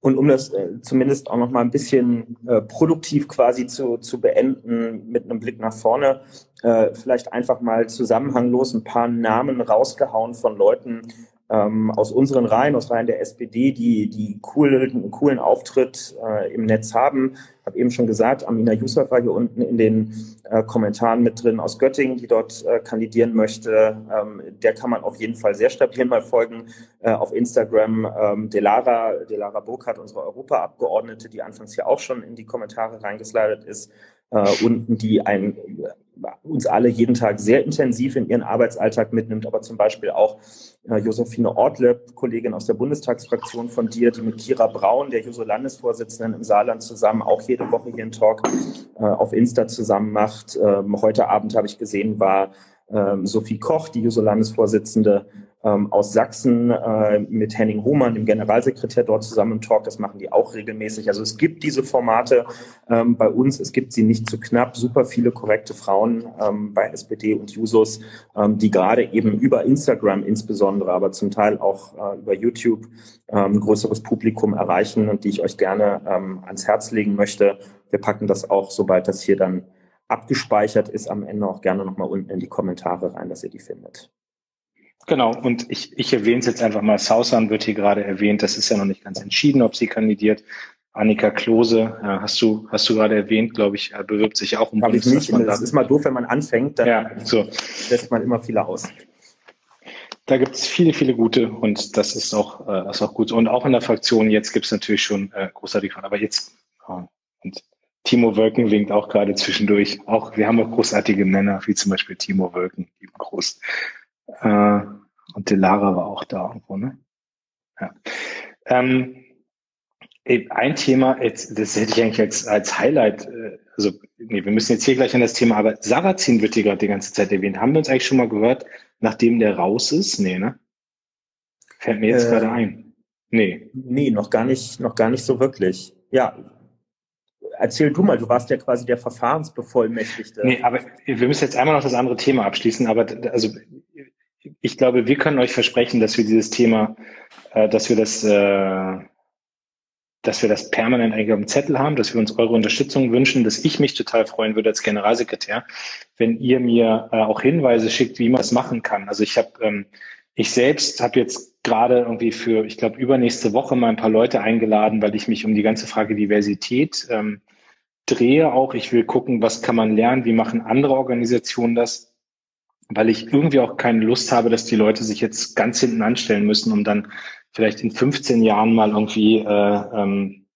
Und um das äh, zumindest auch noch mal ein bisschen äh, produktiv quasi zu, zu beenden mit einem Blick nach vorne, äh, vielleicht einfach mal zusammenhanglos ein paar Namen rausgehauen von Leuten, ähm, aus unseren Reihen, aus Reihen der SPD, die, die coolen, coolen Auftritt äh, im Netz haben. Habe eben schon gesagt, Amina Yusuf war hier unten in den äh, Kommentaren mit drin aus Göttingen, die dort äh, kandidieren möchte. Ähm, der kann man auf jeden Fall sehr stabil mal folgen. Äh, auf Instagram ähm, Delara, Delara Burkhardt, unsere Europaabgeordnete, die anfangs hier auch schon in die Kommentare reingeslidet ist, äh, unten, die ein, uns alle jeden Tag sehr intensiv in ihren Arbeitsalltag mitnimmt, aber zum Beispiel auch äh, Josephine Ortleb, Kollegin aus der Bundestagsfraktion von dir, die mit Kira Braun, der Juso-Landesvorsitzenden im Saarland zusammen auch jede Woche hier einen Talk äh, auf Insta zusammen macht. Ähm, heute Abend habe ich gesehen, war ähm, Sophie Koch, die Juso-Landesvorsitzende, ähm, aus Sachsen äh, mit Henning Hohmann, dem Generalsekretär, dort zusammen im Talk. Das machen die auch regelmäßig. Also es gibt diese Formate ähm, bei uns. Es gibt sie nicht zu knapp. Super viele korrekte Frauen ähm, bei SPD und Jusos, ähm, die gerade eben über Instagram insbesondere, aber zum Teil auch äh, über YouTube ähm, ein größeres Publikum erreichen und die ich euch gerne ähm, ans Herz legen möchte. Wir packen das auch, sobald das hier dann abgespeichert ist, am Ende auch gerne nochmal unten in die Kommentare rein, dass ihr die findet. Genau, und ich, ich erwähne es jetzt einfach mal. Sausan wird hier gerade erwähnt. Das ist ja noch nicht ganz entschieden, ob sie kandidiert. Annika Klose, ja, hast du, hast du gerade erwähnt, glaube ich, bewirbt sich auch um ich nicht. Das ist mal doof, wenn man anfängt, dann ja, so. lässt man immer viele aus. Da gibt es viele, viele gute und das ist auch, äh, ist auch gut. Und auch in der Fraktion jetzt gibt es natürlich schon äh, großartige von. Aber jetzt, oh, und Timo Wölken winkt auch gerade zwischendurch. Auch wir haben auch großartige Männer, wie zum Beispiel Timo Wölken, lieben Groß. Äh, und Delara war auch da irgendwo, ne? Ja. Ähm, ein Thema, jetzt, das hätte ich eigentlich als, als Highlight, äh, also nee, wir müssen jetzt hier gleich an das Thema, aber Sarrazin wird hier gerade die ganze Zeit erwähnt. Haben wir uns eigentlich schon mal gehört, nachdem der raus ist? Nee, ne? Fällt mir jetzt äh, gerade ein. Nee. Nee, noch gar nicht, noch gar nicht so wirklich. Ja, erzähl du mal, du warst ja quasi der Verfahrensbevollmächtigte. Nee, aber wir müssen jetzt einmal noch das andere Thema abschließen, aber also ich glaube, wir können euch versprechen, dass wir dieses Thema, äh, dass wir das, äh, dass wir das permanent eigentlich auf dem Zettel haben, dass wir uns eure Unterstützung wünschen, dass ich mich total freuen würde als Generalsekretär, wenn ihr mir äh, auch Hinweise schickt, wie man das machen kann. Also ich habe, ähm, ich selbst habe jetzt gerade irgendwie für, ich glaube, übernächste Woche mal ein paar Leute eingeladen, weil ich mich um die ganze Frage Diversität ähm, drehe auch. Ich will gucken, was kann man lernen, wie machen andere Organisationen das weil ich irgendwie auch keine Lust habe, dass die Leute sich jetzt ganz hinten anstellen müssen, um dann vielleicht in 15 Jahren mal irgendwie äh, ähm,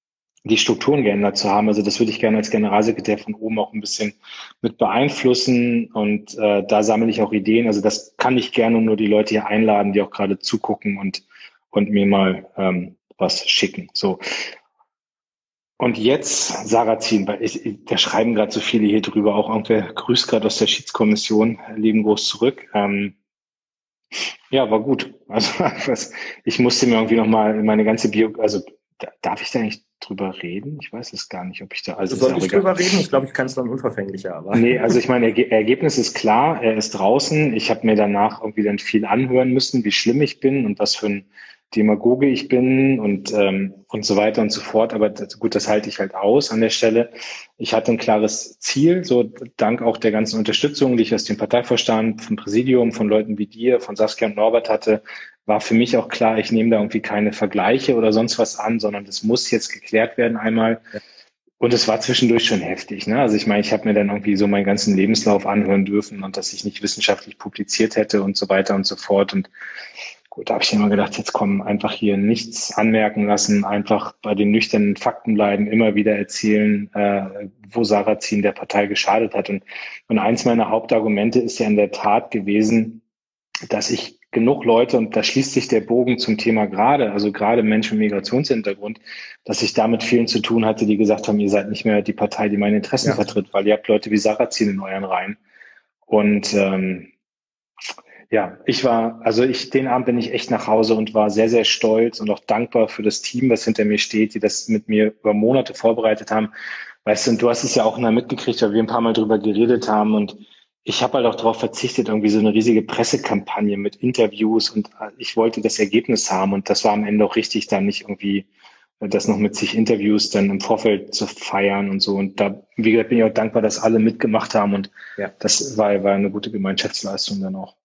die Strukturen geändert zu haben. Also das würde ich gerne als Generalsekretär von oben auch ein bisschen mit beeinflussen und äh, da sammle ich auch Ideen. Also das kann ich gerne nur die Leute hier einladen, die auch gerade zugucken und und mir mal ähm, was schicken. So und jetzt Sarrazin, weil ich, da schreiben gerade so viele hier drüber, auch irgendwer grüßt gerade aus der Schiedskommission, lieben groß zurück. Ähm, ja, war gut. Also was, ich musste mir irgendwie nochmal meine ganze Bio, also darf ich da nicht, drüber reden? Ich weiß es gar nicht, ob ich da. Also Soll ich drüber reden? Ich glaube, ich kann es dann unverfänglicher. Aber. Nee, also ich meine, Erge Ergebnis ist klar. Er ist draußen. Ich habe mir danach irgendwie dann viel anhören müssen, wie schlimm ich bin und was für ein Demagoge ich bin und, ähm, und so weiter und so fort. Aber das, gut, das halte ich halt aus an der Stelle. Ich hatte ein klares Ziel, so dank auch der ganzen Unterstützung, die ich aus dem Parteivorstand, vom Präsidium, von Leuten wie dir, von Saskia und Norbert hatte, war für mich auch klar, ich nehme da irgendwie keine Vergleiche oder sonst was an, sondern das muss jetzt geklärt werden einmal. Und es war zwischendurch schon heftig. Ne? Also ich meine, ich habe mir dann irgendwie so meinen ganzen Lebenslauf anhören dürfen und dass ich nicht wissenschaftlich publiziert hätte und so weiter und so fort. Und gut, da habe ich immer gedacht, jetzt kommen einfach hier nichts anmerken lassen, einfach bei den nüchternen Fakten bleiben, immer wieder erzählen, äh, wo Sarrazin der Partei geschadet hat. Und, und eins meiner Hauptargumente ist ja in der Tat gewesen, dass ich genug Leute, und da schließt sich der Bogen zum Thema gerade, also gerade Menschen mit Migrationshintergrund, dass ich damit vielen zu tun hatte, die gesagt haben, ihr seid nicht mehr die Partei, die meine Interessen ja. vertritt, weil ihr habt Leute wie Sarrazin in euren Reihen. Und ähm, ja, ich war, also ich, den Abend bin ich echt nach Hause und war sehr, sehr stolz und auch dankbar für das Team, was hinter mir steht, die das mit mir über Monate vorbereitet haben. Weißt du, und du hast es ja auch mitgekriegt, weil wir ein paar Mal drüber geredet haben und ich habe halt auch darauf verzichtet, irgendwie so eine riesige Pressekampagne mit Interviews und äh, ich wollte das Ergebnis haben und das war am Ende auch richtig, dann nicht irgendwie äh, das noch mit sich Interviews dann im Vorfeld zu feiern und so. Und da, wie gesagt, bin ich auch dankbar, dass alle mitgemacht haben und ja. das war, war eine gute Gemeinschaftsleistung dann auch.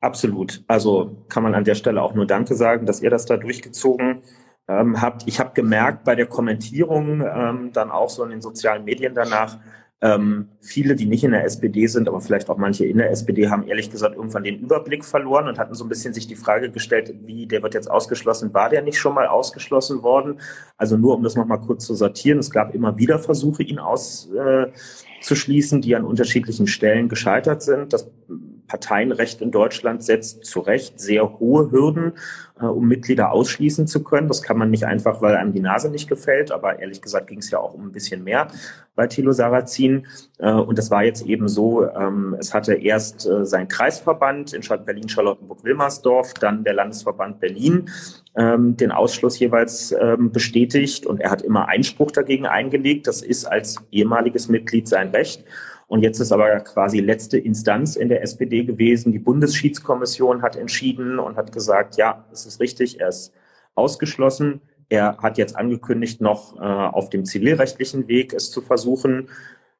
Absolut. Also kann man an der Stelle auch nur Danke sagen, dass ihr das da durchgezogen ähm, habt. Ich habe gemerkt bei der Kommentierung ähm, dann auch so in den sozialen Medien danach, ähm, viele, die nicht in der SPD sind, aber vielleicht auch manche in der SPD, haben ehrlich gesagt irgendwann den Überblick verloren und hatten so ein bisschen sich die Frage gestellt, wie der wird jetzt ausgeschlossen, war der nicht schon mal ausgeschlossen worden? Also nur um das nochmal kurz zu sortieren, es gab immer wieder Versuche, ihn auszuschließen, äh, die an unterschiedlichen Stellen gescheitert sind. Das Parteienrecht in Deutschland setzt zu Recht sehr hohe Hürden, äh, um Mitglieder ausschließen zu können. Das kann man nicht einfach, weil einem die Nase nicht gefällt, aber ehrlich gesagt ging es ja auch um ein bisschen mehr bei Thilo Sarrazin. Äh, und das war jetzt eben so, ähm, es hatte erst äh, sein Kreisverband in Berlin-Charlottenburg-Wilmersdorf, dann der Landesverband Berlin ähm, den Ausschluss jeweils ähm, bestätigt und er hat immer Einspruch dagegen eingelegt. Das ist als ehemaliges Mitglied sein Recht. Und jetzt ist aber quasi letzte Instanz in der SPD gewesen. Die Bundesschiedskommission hat entschieden und hat gesagt, ja, es ist richtig, er ist ausgeschlossen. Er hat jetzt angekündigt, noch äh, auf dem zivilrechtlichen Weg es zu versuchen.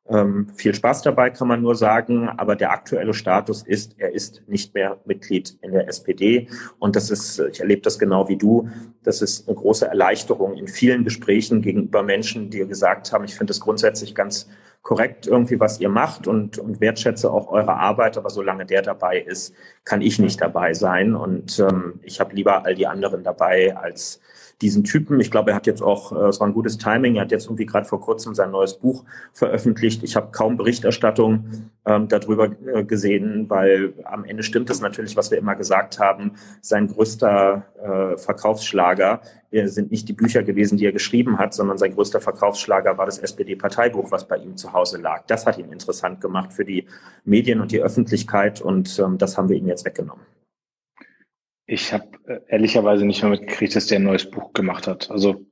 Ähm, viel Spaß dabei, kann man nur sagen. Aber der aktuelle Status ist, er ist nicht mehr Mitglied in der SPD. Und das ist, ich erlebe das genau wie du, das ist eine große Erleichterung in vielen Gesprächen gegenüber Menschen, die gesagt haben, ich finde es grundsätzlich ganz korrekt irgendwie, was ihr macht und, und wertschätze auch eure Arbeit, aber solange der dabei ist, kann ich nicht dabei sein. Und ähm, ich habe lieber all die anderen dabei als diesen Typen. Ich glaube, er hat jetzt auch, äh, es war ein gutes Timing, er hat jetzt irgendwie gerade vor kurzem sein neues Buch veröffentlicht. Ich habe kaum Berichterstattung ähm, darüber äh, gesehen, weil am Ende stimmt es natürlich, was wir immer gesagt haben. Sein größter äh, Verkaufsschlager äh, sind nicht die Bücher gewesen, die er geschrieben hat, sondern sein größter Verkaufsschlager war das SPD-Parteibuch, was bei ihm zu Hause lag. Das hat ihn interessant gemacht für die Medien und die Öffentlichkeit und ähm, das haben wir ihm jetzt weggenommen. Ich habe äh, ehrlicherweise nicht mehr mitgekriegt, dass der ein neues Buch gemacht hat. Also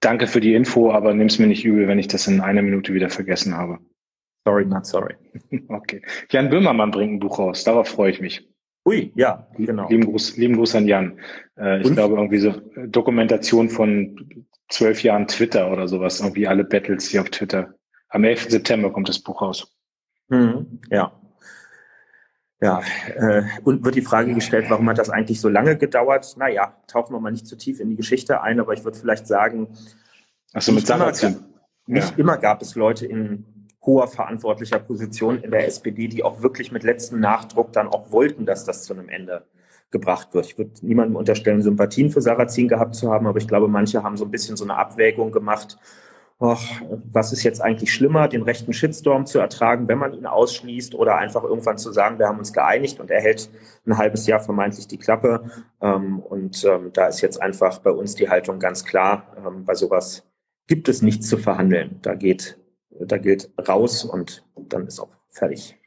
danke für die Info, aber nimm es mir nicht übel, wenn ich das in einer Minute wieder vergessen habe. Sorry, not sorry. Okay. Jan Böhmermann bringt ein Buch raus. Darauf freue ich mich. Ui, ja, genau. Lieben Gruß, lieben Gruß an Jan. Äh, ich glaube irgendwie so Dokumentation von zwölf Jahren Twitter oder sowas. Irgendwie alle Battles hier auf Twitter. Am 11. September kommt das Buch raus. Mhm, ja, ja, äh, und wird die Frage gestellt, warum hat das eigentlich so lange gedauert? Naja, tauchen wir mal nicht zu tief in die Geschichte ein, aber ich würde vielleicht sagen, Ach mit. Nicht ja. immer gab es Leute in hoher verantwortlicher Position in der SPD, die auch wirklich mit letztem Nachdruck dann auch wollten, dass das zu einem Ende gebracht wird. Ich würde niemandem unterstellen, Sympathien für Sarrazin gehabt zu haben, aber ich glaube, manche haben so ein bisschen so eine Abwägung gemacht och, was ist jetzt eigentlich schlimmer, den rechten Shitstorm zu ertragen, wenn man ihn ausschließt oder einfach irgendwann zu sagen, wir haben uns geeinigt und er hält ein halbes Jahr vermeintlich die Klappe. Ähm, und ähm, da ist jetzt einfach bei uns die Haltung ganz klar, ähm, bei sowas gibt es nichts zu verhandeln. Da geht, da gilt raus und dann ist auch fertig.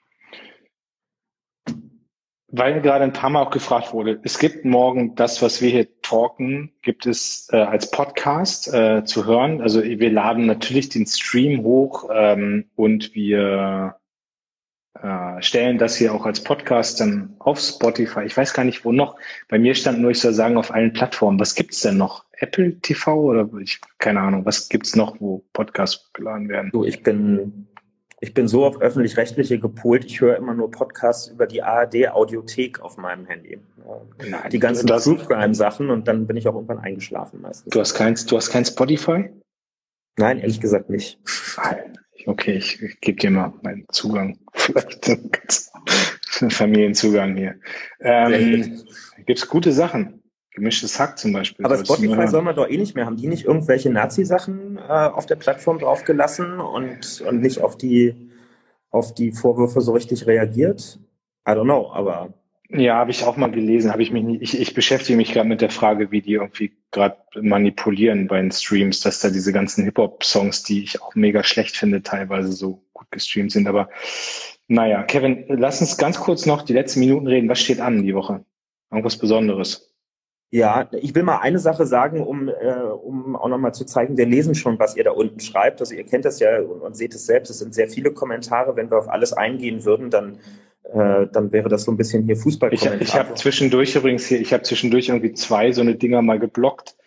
Weil gerade ein paar Mal auch gefragt wurde, es gibt morgen das, was wir hier talken, gibt es äh, als Podcast äh, zu hören. Also wir laden natürlich den Stream hoch ähm, und wir äh, stellen das hier auch als Podcast dann auf Spotify. Ich weiß gar nicht, wo noch. Bei mir stand nur, ich soll sagen, auf allen Plattformen. Was gibt's denn noch? Apple TV oder ich keine Ahnung. Was gibt's noch, wo Podcasts geladen werden? Du, ich bin ich bin so auf öffentlich-rechtliche gepolt, ich höre immer nur Podcasts über die ARD-Audiothek auf meinem Handy. Nein, die ganzen True Crime-Sachen und dann bin ich auch irgendwann eingeschlafen meistens. Du hast kein, du hast kein Spotify? Nein, ehrlich gesagt nicht. Okay, ich, ich gebe dir mal meinen Zugang. Vielleicht einen Familienzugang hier. Ähm, Gibt es gute Sachen? Gemischtes Hack zum Beispiel. Aber Spotify soll man doch eh nicht mehr. Haben die nicht irgendwelche Nazi-Sachen äh, auf der Plattform draufgelassen und, und nicht auf die, auf die Vorwürfe so richtig reagiert? I don't know, aber. Ja, habe ich auch mal gelesen. Habe ich mich nicht. Ich, ich beschäftige mich gerade mit der Frage, wie die irgendwie gerade manipulieren bei den Streams, dass da diese ganzen Hip-Hop-Songs, die ich auch mega schlecht finde, teilweise so gut gestreamt sind. Aber naja, Kevin, lass uns ganz kurz noch die letzten Minuten reden. Was steht an die Woche? Irgendwas Besonderes? Ja, ich will mal eine Sache sagen, um, äh, um auch nochmal zu zeigen, wir lesen schon, was ihr da unten schreibt. Also ihr kennt das ja und, und seht es selbst. Es sind sehr viele Kommentare. Wenn wir auf alles eingehen würden, dann, äh, dann wäre das so ein bisschen hier fußball Ich, ich habe zwischendurch übrigens hier, ich habe zwischendurch irgendwie zwei so eine Dinger mal geblockt.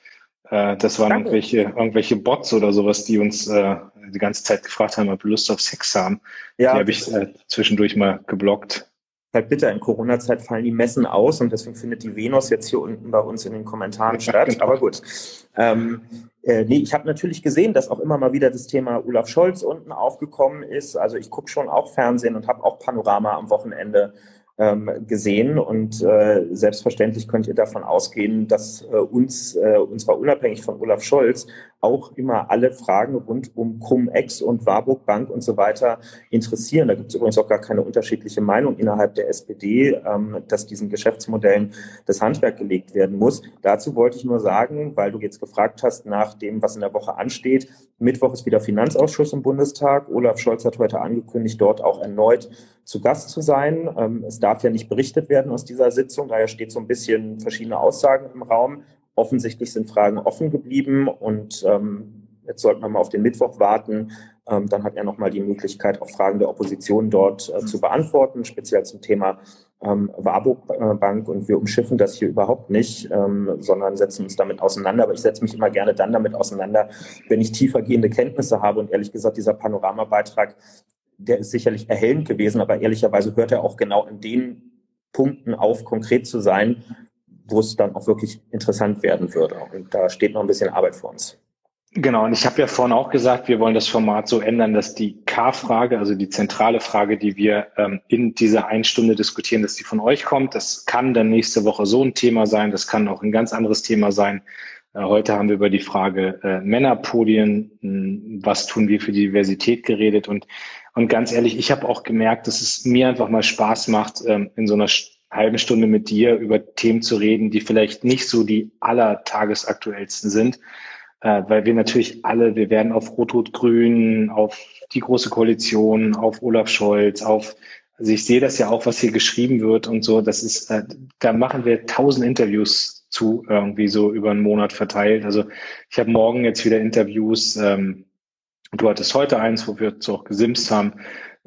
Äh, das waren irgendwelche, irgendwelche Bots oder sowas, die uns äh, die ganze Zeit gefragt haben, ob wir Lust auf Sex haben. Ja, die habe ich äh, zwischendurch mal geblockt halt bitter, in Corona-Zeit fallen die Messen aus und deswegen findet die Venus jetzt hier unten bei uns in den Kommentaren statt. Aber gut. Ähm, äh, nee, ich habe natürlich gesehen, dass auch immer mal wieder das Thema Olaf Scholz unten aufgekommen ist. Also ich gucke schon auch Fernsehen und habe auch Panorama am Wochenende gesehen und äh, selbstverständlich könnt ihr davon ausgehen, dass äh, uns, äh, und zwar unabhängig von Olaf Scholz, auch immer alle Fragen rund um Cum-Ex und Warburg Bank und so weiter interessieren. Da gibt es übrigens auch gar keine unterschiedliche Meinung innerhalb der SPD, ähm, dass diesen Geschäftsmodellen das Handwerk gelegt werden muss. Dazu wollte ich nur sagen, weil du jetzt gefragt hast nach dem, was in der Woche ansteht. Mittwoch ist wieder Finanzausschuss im Bundestag. Olaf Scholz hat heute angekündigt, dort auch erneut zu Gast zu sein. Ähm, es darf ja nicht berichtet werden aus dieser Sitzung. Daher steht so ein bisschen verschiedene Aussagen im Raum. Offensichtlich sind Fragen offen geblieben und ähm, jetzt sollten wir mal auf den Mittwoch warten. Ähm, dann hat er nochmal die Möglichkeit, auch Fragen der Opposition dort äh, zu beantworten, speziell zum Thema ähm, Warburg Bank. Und wir umschiffen das hier überhaupt nicht, ähm, sondern setzen uns damit auseinander. Aber ich setze mich immer gerne dann damit auseinander, wenn ich tiefergehende Kenntnisse habe. Und ehrlich gesagt, dieser Panoramabeitrag, der ist sicherlich erhellend gewesen, aber ehrlicherweise hört er auch genau in den Punkten auf, konkret zu sein, wo es dann auch wirklich interessant werden würde. Und da steht noch ein bisschen Arbeit vor uns. Genau, und ich habe ja vorhin auch gesagt, wir wollen das Format so ändern, dass die K-Frage, also die zentrale Frage, die wir ähm, in dieser einen Stunde diskutieren, dass die von euch kommt. Das kann dann nächste Woche so ein Thema sein, das kann auch ein ganz anderes Thema sein. Äh, heute haben wir über die Frage äh, Männerpodien, mh, hm, was tun wir für die Diversität geredet. Und, und ganz ehrlich, ich habe auch gemerkt, dass es mir einfach mal Spaß macht, ähm, in so einer halben Stunde mit dir über Themen zu reden, die vielleicht nicht so die allertagesaktuellsten sind, äh, weil wir natürlich alle, wir werden auf Rot-Rot-Grün, auf die Große Koalition, auf Olaf Scholz, auf, also ich sehe das ja auch, was hier geschrieben wird und so, das ist, äh, da machen wir tausend Interviews zu, irgendwie so über einen Monat verteilt. Also ich habe morgen jetzt wieder Interviews, ähm, du hattest heute eins, wo wir so auch gesimst haben,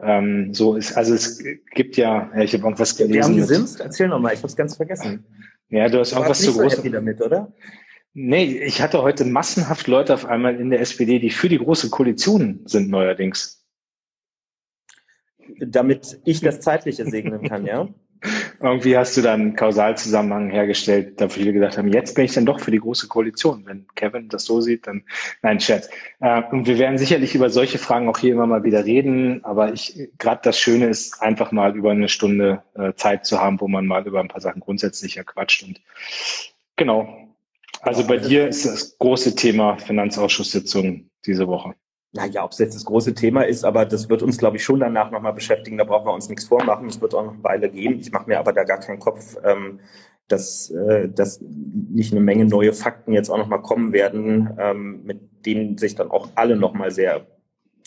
ähm, so ist, also es gibt ja, ich habe irgendwas gelesen. Wir haben gesimst? Erzähl nochmal, ich habe es ganz vergessen. Ja, du hast irgendwas zu groß. So damit, oder? Nee, ich hatte heute massenhaft Leute auf einmal in der SPD, die für die große Koalition sind neuerdings. Damit ich das Zeitliche segnen kann, ja? irgendwie hast du dann einen Kausalzusammenhang hergestellt, da viele gesagt haben, jetzt bin ich dann doch für die große Koalition. Wenn Kevin das so sieht, dann nein, Scherz. Äh, und wir werden sicherlich über solche Fragen auch hier immer mal wieder reden, aber ich gerade das Schöne ist, einfach mal über eine Stunde äh, Zeit zu haben, wo man mal über ein paar Sachen grundsätzlicher quatscht. Und genau. Also bei dir ist das große Thema Finanzausschusssitzung diese Woche naja, ob es jetzt das große Thema ist, aber das wird uns, glaube ich, schon danach nochmal beschäftigen. Da brauchen wir uns nichts vormachen. Es wird auch noch eine Weile gehen. Ich mache mir aber da gar keinen Kopf, ähm, dass, äh, dass nicht eine Menge neue Fakten jetzt auch nochmal kommen werden, ähm, mit denen sich dann auch alle nochmal sehr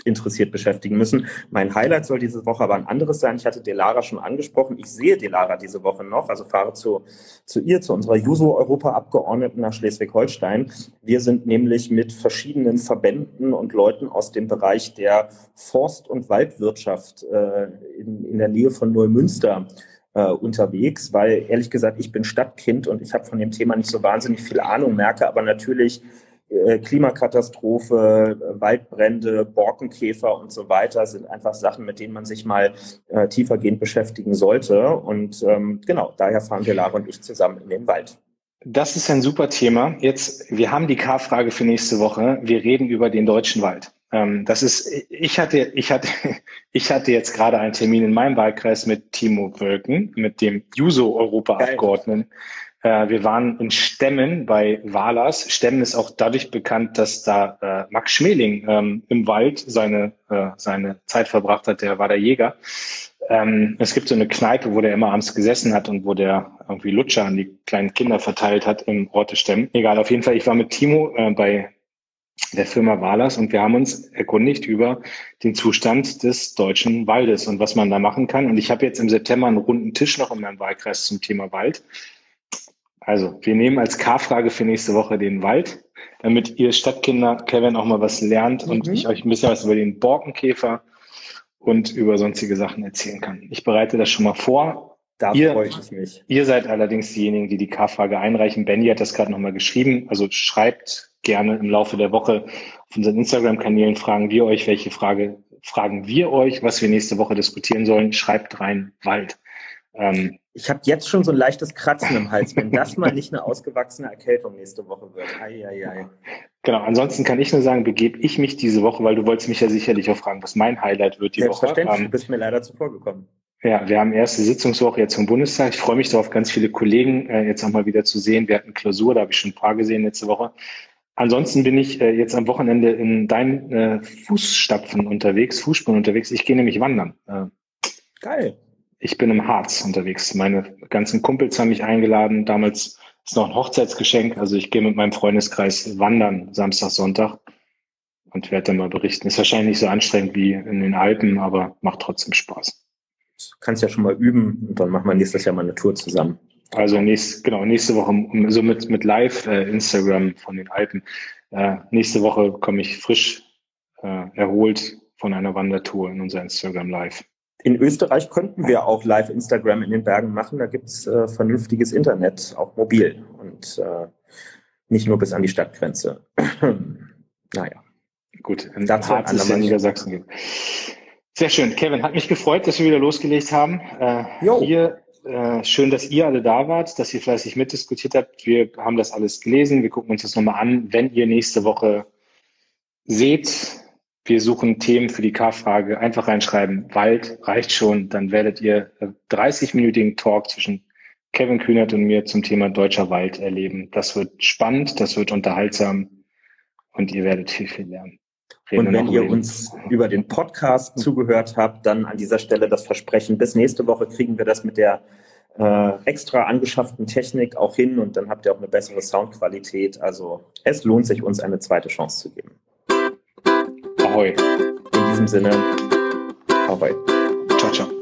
interessiert beschäftigen müssen. Mein Highlight soll diese Woche aber ein anderes sein. Ich hatte Delara schon angesprochen. Ich sehe Delara diese Woche noch, also fahre zu, zu ihr, zu unserer Juso-Europa-Abgeordneten nach Schleswig-Holstein. Wir sind nämlich mit verschiedenen Verbänden und Leuten aus dem Bereich der Forst- und Waldwirtschaft äh, in, in der Nähe von Neumünster äh, unterwegs, weil ehrlich gesagt, ich bin Stadtkind und ich habe von dem Thema nicht so wahnsinnig viel Ahnung, merke aber natürlich, Klimakatastrophe, Waldbrände, Borkenkäfer und so weiter sind einfach Sachen, mit denen man sich mal äh, tiefergehend beschäftigen sollte. Und ähm, genau, daher fahren wir Lara und ich zusammen in den Wald. Das ist ein super Thema. Jetzt, wir haben die K-Frage für nächste Woche. Wir reden über den deutschen Wald. Ähm, das ist, ich hatte, ich hatte, ich hatte jetzt gerade einen Termin in meinem Wahlkreis mit Timo Wölken, mit dem Juso-Europa-Abgeordneten. Äh, wir waren in Stemmen bei Walas. Stemmen ist auch dadurch bekannt, dass da äh, Max Schmeling ähm, im Wald seine, äh, seine Zeit verbracht hat. Der war der Jäger. Ähm, es gibt so eine Kneipe, wo der immer abends gesessen hat und wo der irgendwie Lutscher an die kleinen Kinder verteilt hat im Orte Stemmen. Egal, auf jeden Fall, ich war mit Timo äh, bei der Firma Walas und wir haben uns erkundigt über den Zustand des deutschen Waldes und was man da machen kann. Und ich habe jetzt im September einen runden Tisch noch in meinem Wahlkreis zum Thema Wald. Also, wir nehmen als K-Frage für nächste Woche den Wald, damit ihr Stadtkinder, Kevin, auch mal was lernt und mhm. ich euch ein bisschen was über den Borkenkäfer und über sonstige Sachen erzählen kann. Ich bereite das schon mal vor. Da ihr, freue ich mich. Ihr seid allerdings diejenigen, die die K-Frage einreichen. Benny hat das gerade nochmal geschrieben. Also schreibt gerne im Laufe der Woche auf unseren Instagram-Kanälen, fragen wir euch, welche Frage fragen wir euch, was wir nächste Woche diskutieren sollen. Schreibt rein Wald. Ähm, ich habe jetzt schon so ein leichtes Kratzen im Hals, wenn das mal nicht eine ausgewachsene Erkältung nächste Woche wird. Ei, ei, ei. Genau, ansonsten kann ich nur sagen, begebe ich mich diese Woche, weil du wolltest mich ja sicherlich auch fragen, was mein Highlight wird die Selbstverständlich, Woche. Ähm, du bist mir leider zuvor gekommen. Ja, wir haben erste Sitzungswoche jetzt vom Bundestag. Ich freue mich darauf, ganz viele Kollegen äh, jetzt auch mal wieder zu sehen. Wir hatten Klausur, da habe ich schon ein paar gesehen letzte Woche. Ansonsten bin ich äh, jetzt am Wochenende in deinen äh, Fußstapfen unterwegs, Fußspuren unterwegs. Ich gehe nämlich wandern. Äh, Geil. Ich bin im Harz unterwegs. Meine ganzen Kumpels haben mich eingeladen. Damals ist noch ein Hochzeitsgeschenk. Also ich gehe mit meinem Freundeskreis wandern Samstag, Sonntag und werde dann mal berichten. Ist wahrscheinlich nicht so anstrengend wie in den Alpen, aber macht trotzdem Spaß. Du kannst ja schon mal üben und dann machen wir nächstes Jahr mal eine Tour zusammen. Also nächst, genau, nächste Woche, so mit, mit Live äh, Instagram von den Alpen. Äh, nächste Woche komme ich frisch äh, erholt von einer Wandertour in unser Instagram Live. In Österreich könnten wir auch live Instagram in den Bergen machen. Da gibt's äh, vernünftiges Internet, auch mobil und äh, nicht nur bis an die Stadtgrenze. naja. Gut, dazu Harz ist in Niedersachsen gibt. Sehr schön. Kevin, hat mich gefreut, dass wir wieder losgelegt haben. Äh, hier, äh, schön, dass ihr alle da wart, dass ihr fleißig mitdiskutiert habt. Wir haben das alles gelesen. Wir gucken uns das nochmal an. Wenn ihr nächste Woche seht, wir suchen Themen für die K-Frage. Einfach reinschreiben. Wald reicht schon. Dann werdet ihr 30-minütigen Talk zwischen Kevin Kühnert und mir zum Thema deutscher Wald erleben. Das wird spannend, das wird unterhaltsam und ihr werdet viel, viel lernen. Reden und wenn ihr reden. uns über den Podcast zugehört habt, dann an dieser Stelle das Versprechen, bis nächste Woche kriegen wir das mit der äh, extra angeschafften Technik auch hin und dann habt ihr auch eine bessere Soundqualität. Also es lohnt sich, uns eine zweite Chance zu geben. Ahoi. In diesem Sinne, Ahoi. Ciao, ciao.